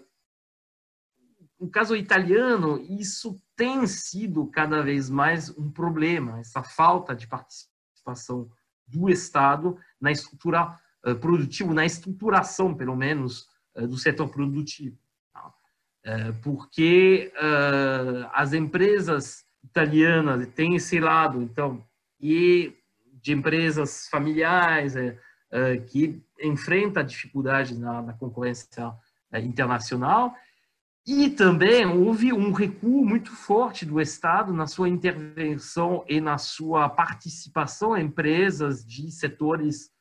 no caso italiano, isso tem sido cada vez mais um problema, essa falta de participação do Estado na estrutura uh, produtiva, na estruturação, pelo menos, uh, do setor produtivo. Tá? porque as empresas italianas têm esse lado, então, e de empresas familiares, eh, que enfrenta dificuldades na, concorrência eh, internacional. E também houve um recuo muito forte do Estado na sua intervenção e na sua participação em empresas de setores eh,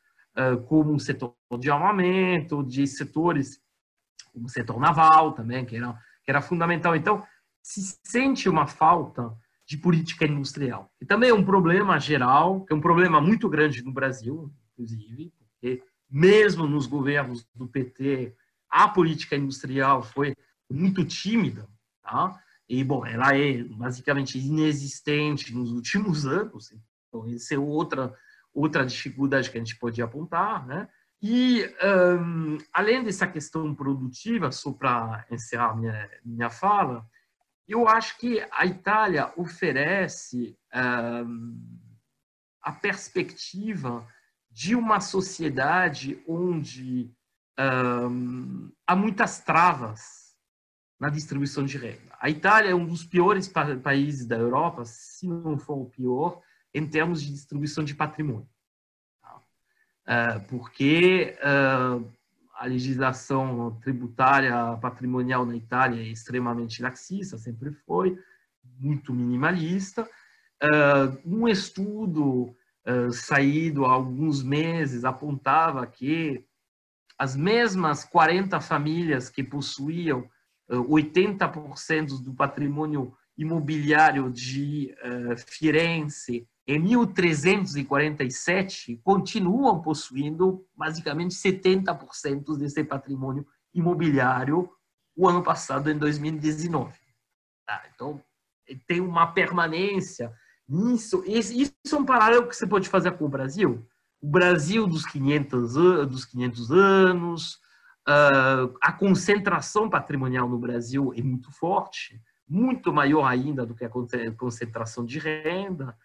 como o setor de armamento, de setores como o setor naval também, que era, que era fundamental. Então, se sente uma falta de política industrial. E também é um problema geral, que é um problema muito grande no Brasil, inclusive, porque mesmo nos governos do PT, a política industrial foi muito tímida, tá? E, bom, ela é basicamente inexistente nos últimos anos, então, essa é outra, outra dificuldade que a gente pode apontar, né? E, um, além dessa questão produtiva, só para encerrar minha, minha fala, eu acho que a Itália oferece um, a perspectiva de uma sociedade onde um, há muitas travas na distribuição de renda. A Itália é um dos piores pa países da Europa, se não for o pior, em termos de distribuição de patrimônio. Uh, porque uh, a legislação tributária patrimonial na Itália é extremamente laxista, sempre foi, muito minimalista. Uh, um estudo saído há alguns meses apontava que as mesmas 40 famílias que possuíam uh, 80% do patrimônio imobiliário de Firenze em 1347 continuam possuindo basicamente 70% desse patrimônio imobiliário o ano passado, em 2019. Tá? Então, tem uma permanência isso, isso é um paralelo que você pode fazer com o Brasil. O Brasil dos 500, dos 500 anos, uh, a concentração patrimonial no Brasil é muito forte, muito maior ainda do que a concentração de renda.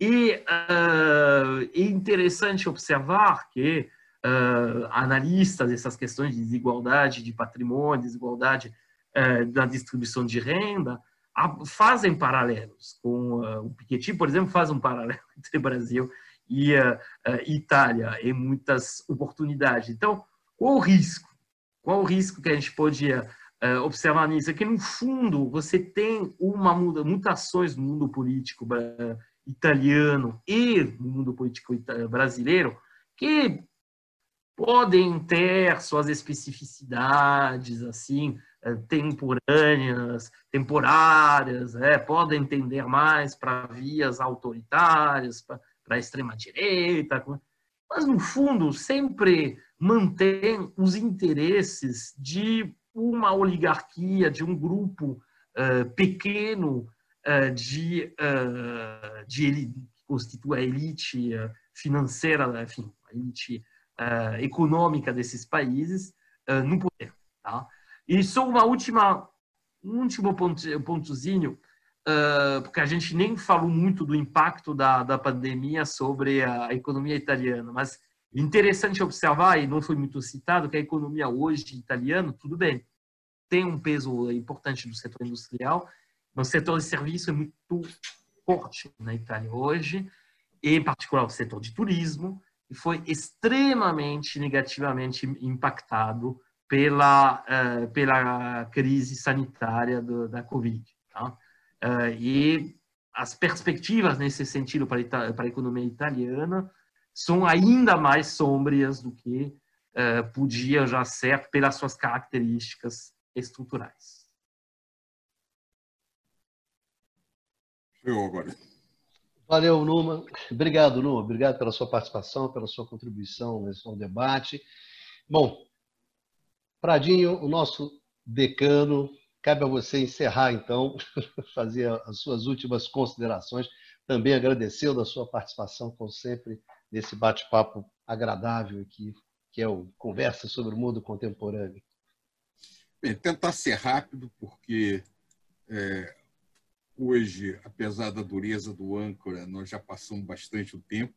E uh, é interessante observar que uh, analistas dessas questões de desigualdade de patrimônio, desigualdade uh, da distribuição de renda, fazem paralelos com uh, o Piketty, por exemplo, faz um paralelo [LAUGHS] entre Brasil e Itália em muitas oportunidades. Então, qual o risco? Qual o risco que a gente uh, observar nisso? É que, no fundo, você tem uma muda, mutações no mundo político italiano e no mundo político brasileiro que podem ter suas especificidades, assim, eh, temporâneas, temporárias, é, podem tender mais para vias autoritárias, para a extrema-direita, mas, no fundo, sempre mantém os interesses de uma oligarquia, de um grupo uh, pequeno de, uh, de que constitui a elite financeira, enfim, a elite econômica desses países no poder. Tá? E só uma última, um último ponto, pontozinho, porque a gente nem falou muito do impacto da, da pandemia sobre a economia italiana, mas interessante observar, e não foi muito citado, que a economia hoje italiana, tudo bem, tem um peso importante no setor industrial, o setor de serviço é muito forte na Itália hoje, e em particular o setor de turismo, e foi extremamente negativamente impactado pela, uh, pela crise sanitária do, da Covid. Tá? Uh, e as perspectivas nesse sentido para para a economia italiana são ainda mais sombrias do que uh, podia já ser pelas suas características estruturais.
Eu agora.
Valeu, Numa. Obrigado, Numa. Obrigado pela sua participação, pela sua contribuição ao debate. Bom, Pradinho, o nosso decano, cabe a você encerrar, então, [LAUGHS] fazer as suas últimas considerações. Também agradeceu da sua participação, como sempre, nesse bate-papo agradável aqui, que é o Conversa sobre o Mundo Contemporâneo.
Bem, tentar ser rápido, porque é, Hoje, apesar da dureza do âncora, nós já passamos bastante o tempo.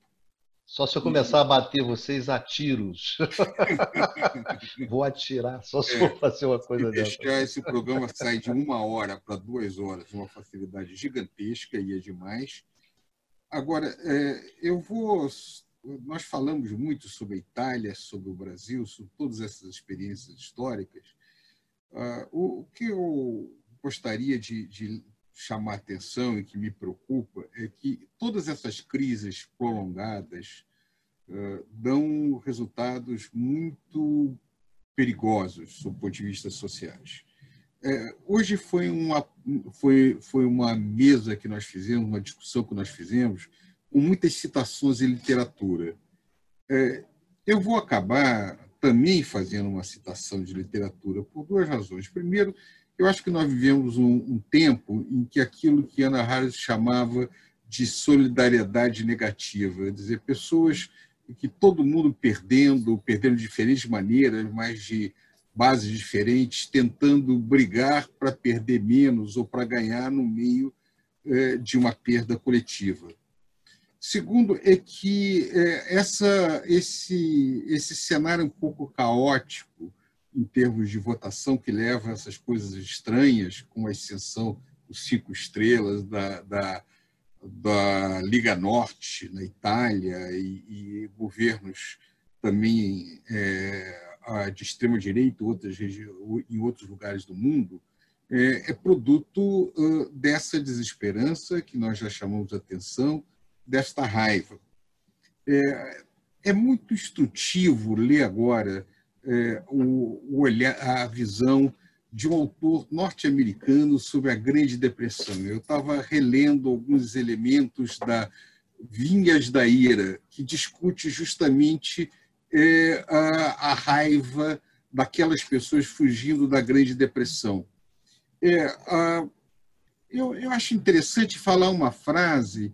Só se eu começar a bater vocês a tiros. [LAUGHS] Vou atirar, só se é, for fazer uma coisa
dessa. Deixar esse programa sair de uma hora para duas horas, uma facilidade gigantesca e é demais. Agora, é, eu vou. Nós falamos muito sobre a Itália, sobre o Brasil, sobre todas essas experiências históricas. Uh, o que eu gostaria de, de chamar atenção e que me preocupa é que todas essas crises prolongadas uh, dão resultados muito perigosos do ponto de vista sociais. É, hoje foi uma, foi, foi uma mesa que nós fizemos, uma discussão que nós fizemos, com muitas citações em literatura. É, eu vou acabar também fazendo uma citação de literatura por duas razões. Primeiro, eu acho que nós vivemos um, um tempo em que aquilo que Ana Harris chamava de solidariedade negativa, dizer, pessoas que todo mundo perdendo, perdendo de diferentes maneiras, mas de bases diferentes, tentando brigar para perder menos ou para ganhar no meio eh, de uma perda coletiva. Segundo é que eh, essa, esse, esse cenário um pouco caótico em termos de votação que leva a essas coisas estranhas, com a exceção dos cinco estrelas da, da, da Liga Norte na Itália e, e governos também é, de extrema direita outras em outros lugares do mundo, é, é produto uh, dessa desesperança que nós já chamamos de atenção, desta raiva. É, é muito instrutivo ler agora é, o, o olhar, a visão de um autor norte-americano sobre a Grande Depressão. Eu estava relendo alguns elementos da Vinhas da Ira, que discute justamente é, a, a, raiva daquelas pessoas fugindo da Grande Depressão. É, a, eu, eu acho interessante falar uma frase,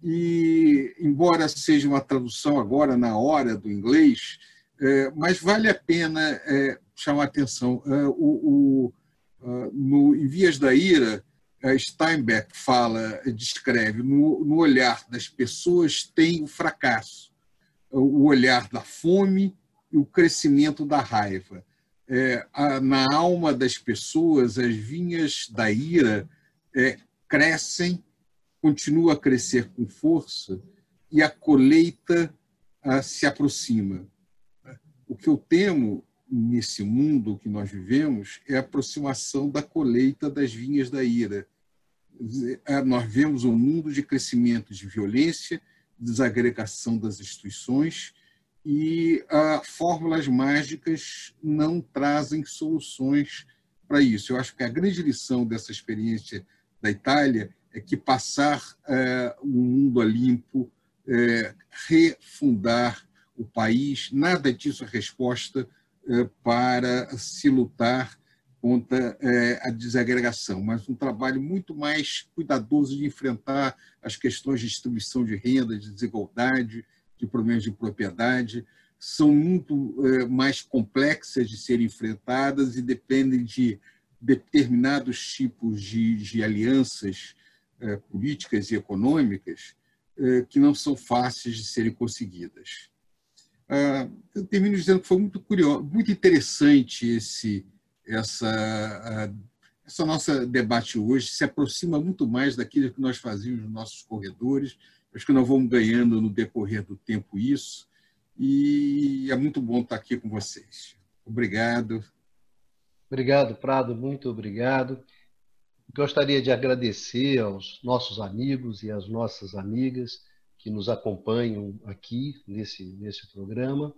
e embora seja uma tradução agora na hora do inglês, é, mas vale a pena é, chamar atenção. É, o, o, no, em Vias da Ira, Steinbeck fala, descreve, no, no olhar das pessoas tem o fracasso, o olhar da fome e o crescimento da raiva. É, a, na alma das pessoas, as vinhas da ira é, crescem, continua a crescer com força e a colheita a, se aproxima. O que eu temo nesse mundo que nós vivemos é a aproximação da colheita das vinhas da ira. É, nós vemos um mundo de crescimento de violência, desagregação das instituições e ah, fórmulas mágicas não trazem soluções para isso. Eu acho que a grande lição dessa experiência da Itália é que passar eh, um mundo a limpo, eh, refundar o país, nada disso é resposta eh, para se lutar contra eh, a desagregação, mas um trabalho muito mais cuidadoso de enfrentar as questões de distribuição de renda, de desigualdade, de problemas de propriedade, são muito eh, mais complexas de serem enfrentadas e dependem de determinados tipos de, de alianças políticas e econômicas que não são fáceis de serem conseguidas. Ah, eu termino dizendo que foi muito curioso, muito interessante esse, essa, ah, essa nossa debate hoje. Se aproxima muito mais daquilo que nós fazíamos nos nossos corredores. Acho que nós vamos ganhando no decorrer do tempo isso. E é muito bom estar aqui com vocês. Obrigado.
Obrigado, Prado, muito obrigado. Gostaria de agradecer aos nossos amigos e às nossas amigas que nos acompanham aqui nesse, nesse programa.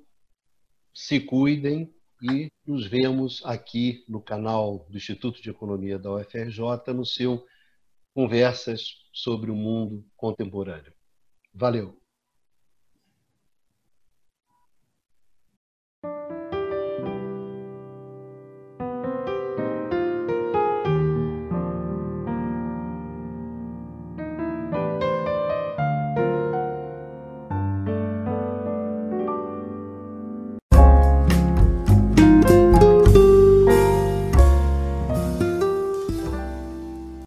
Se cuidem e nos vemos aqui no canal do Instituto de Economia da UFRJ, no seu conversas sobre o mundo contemporâneo. Valeu!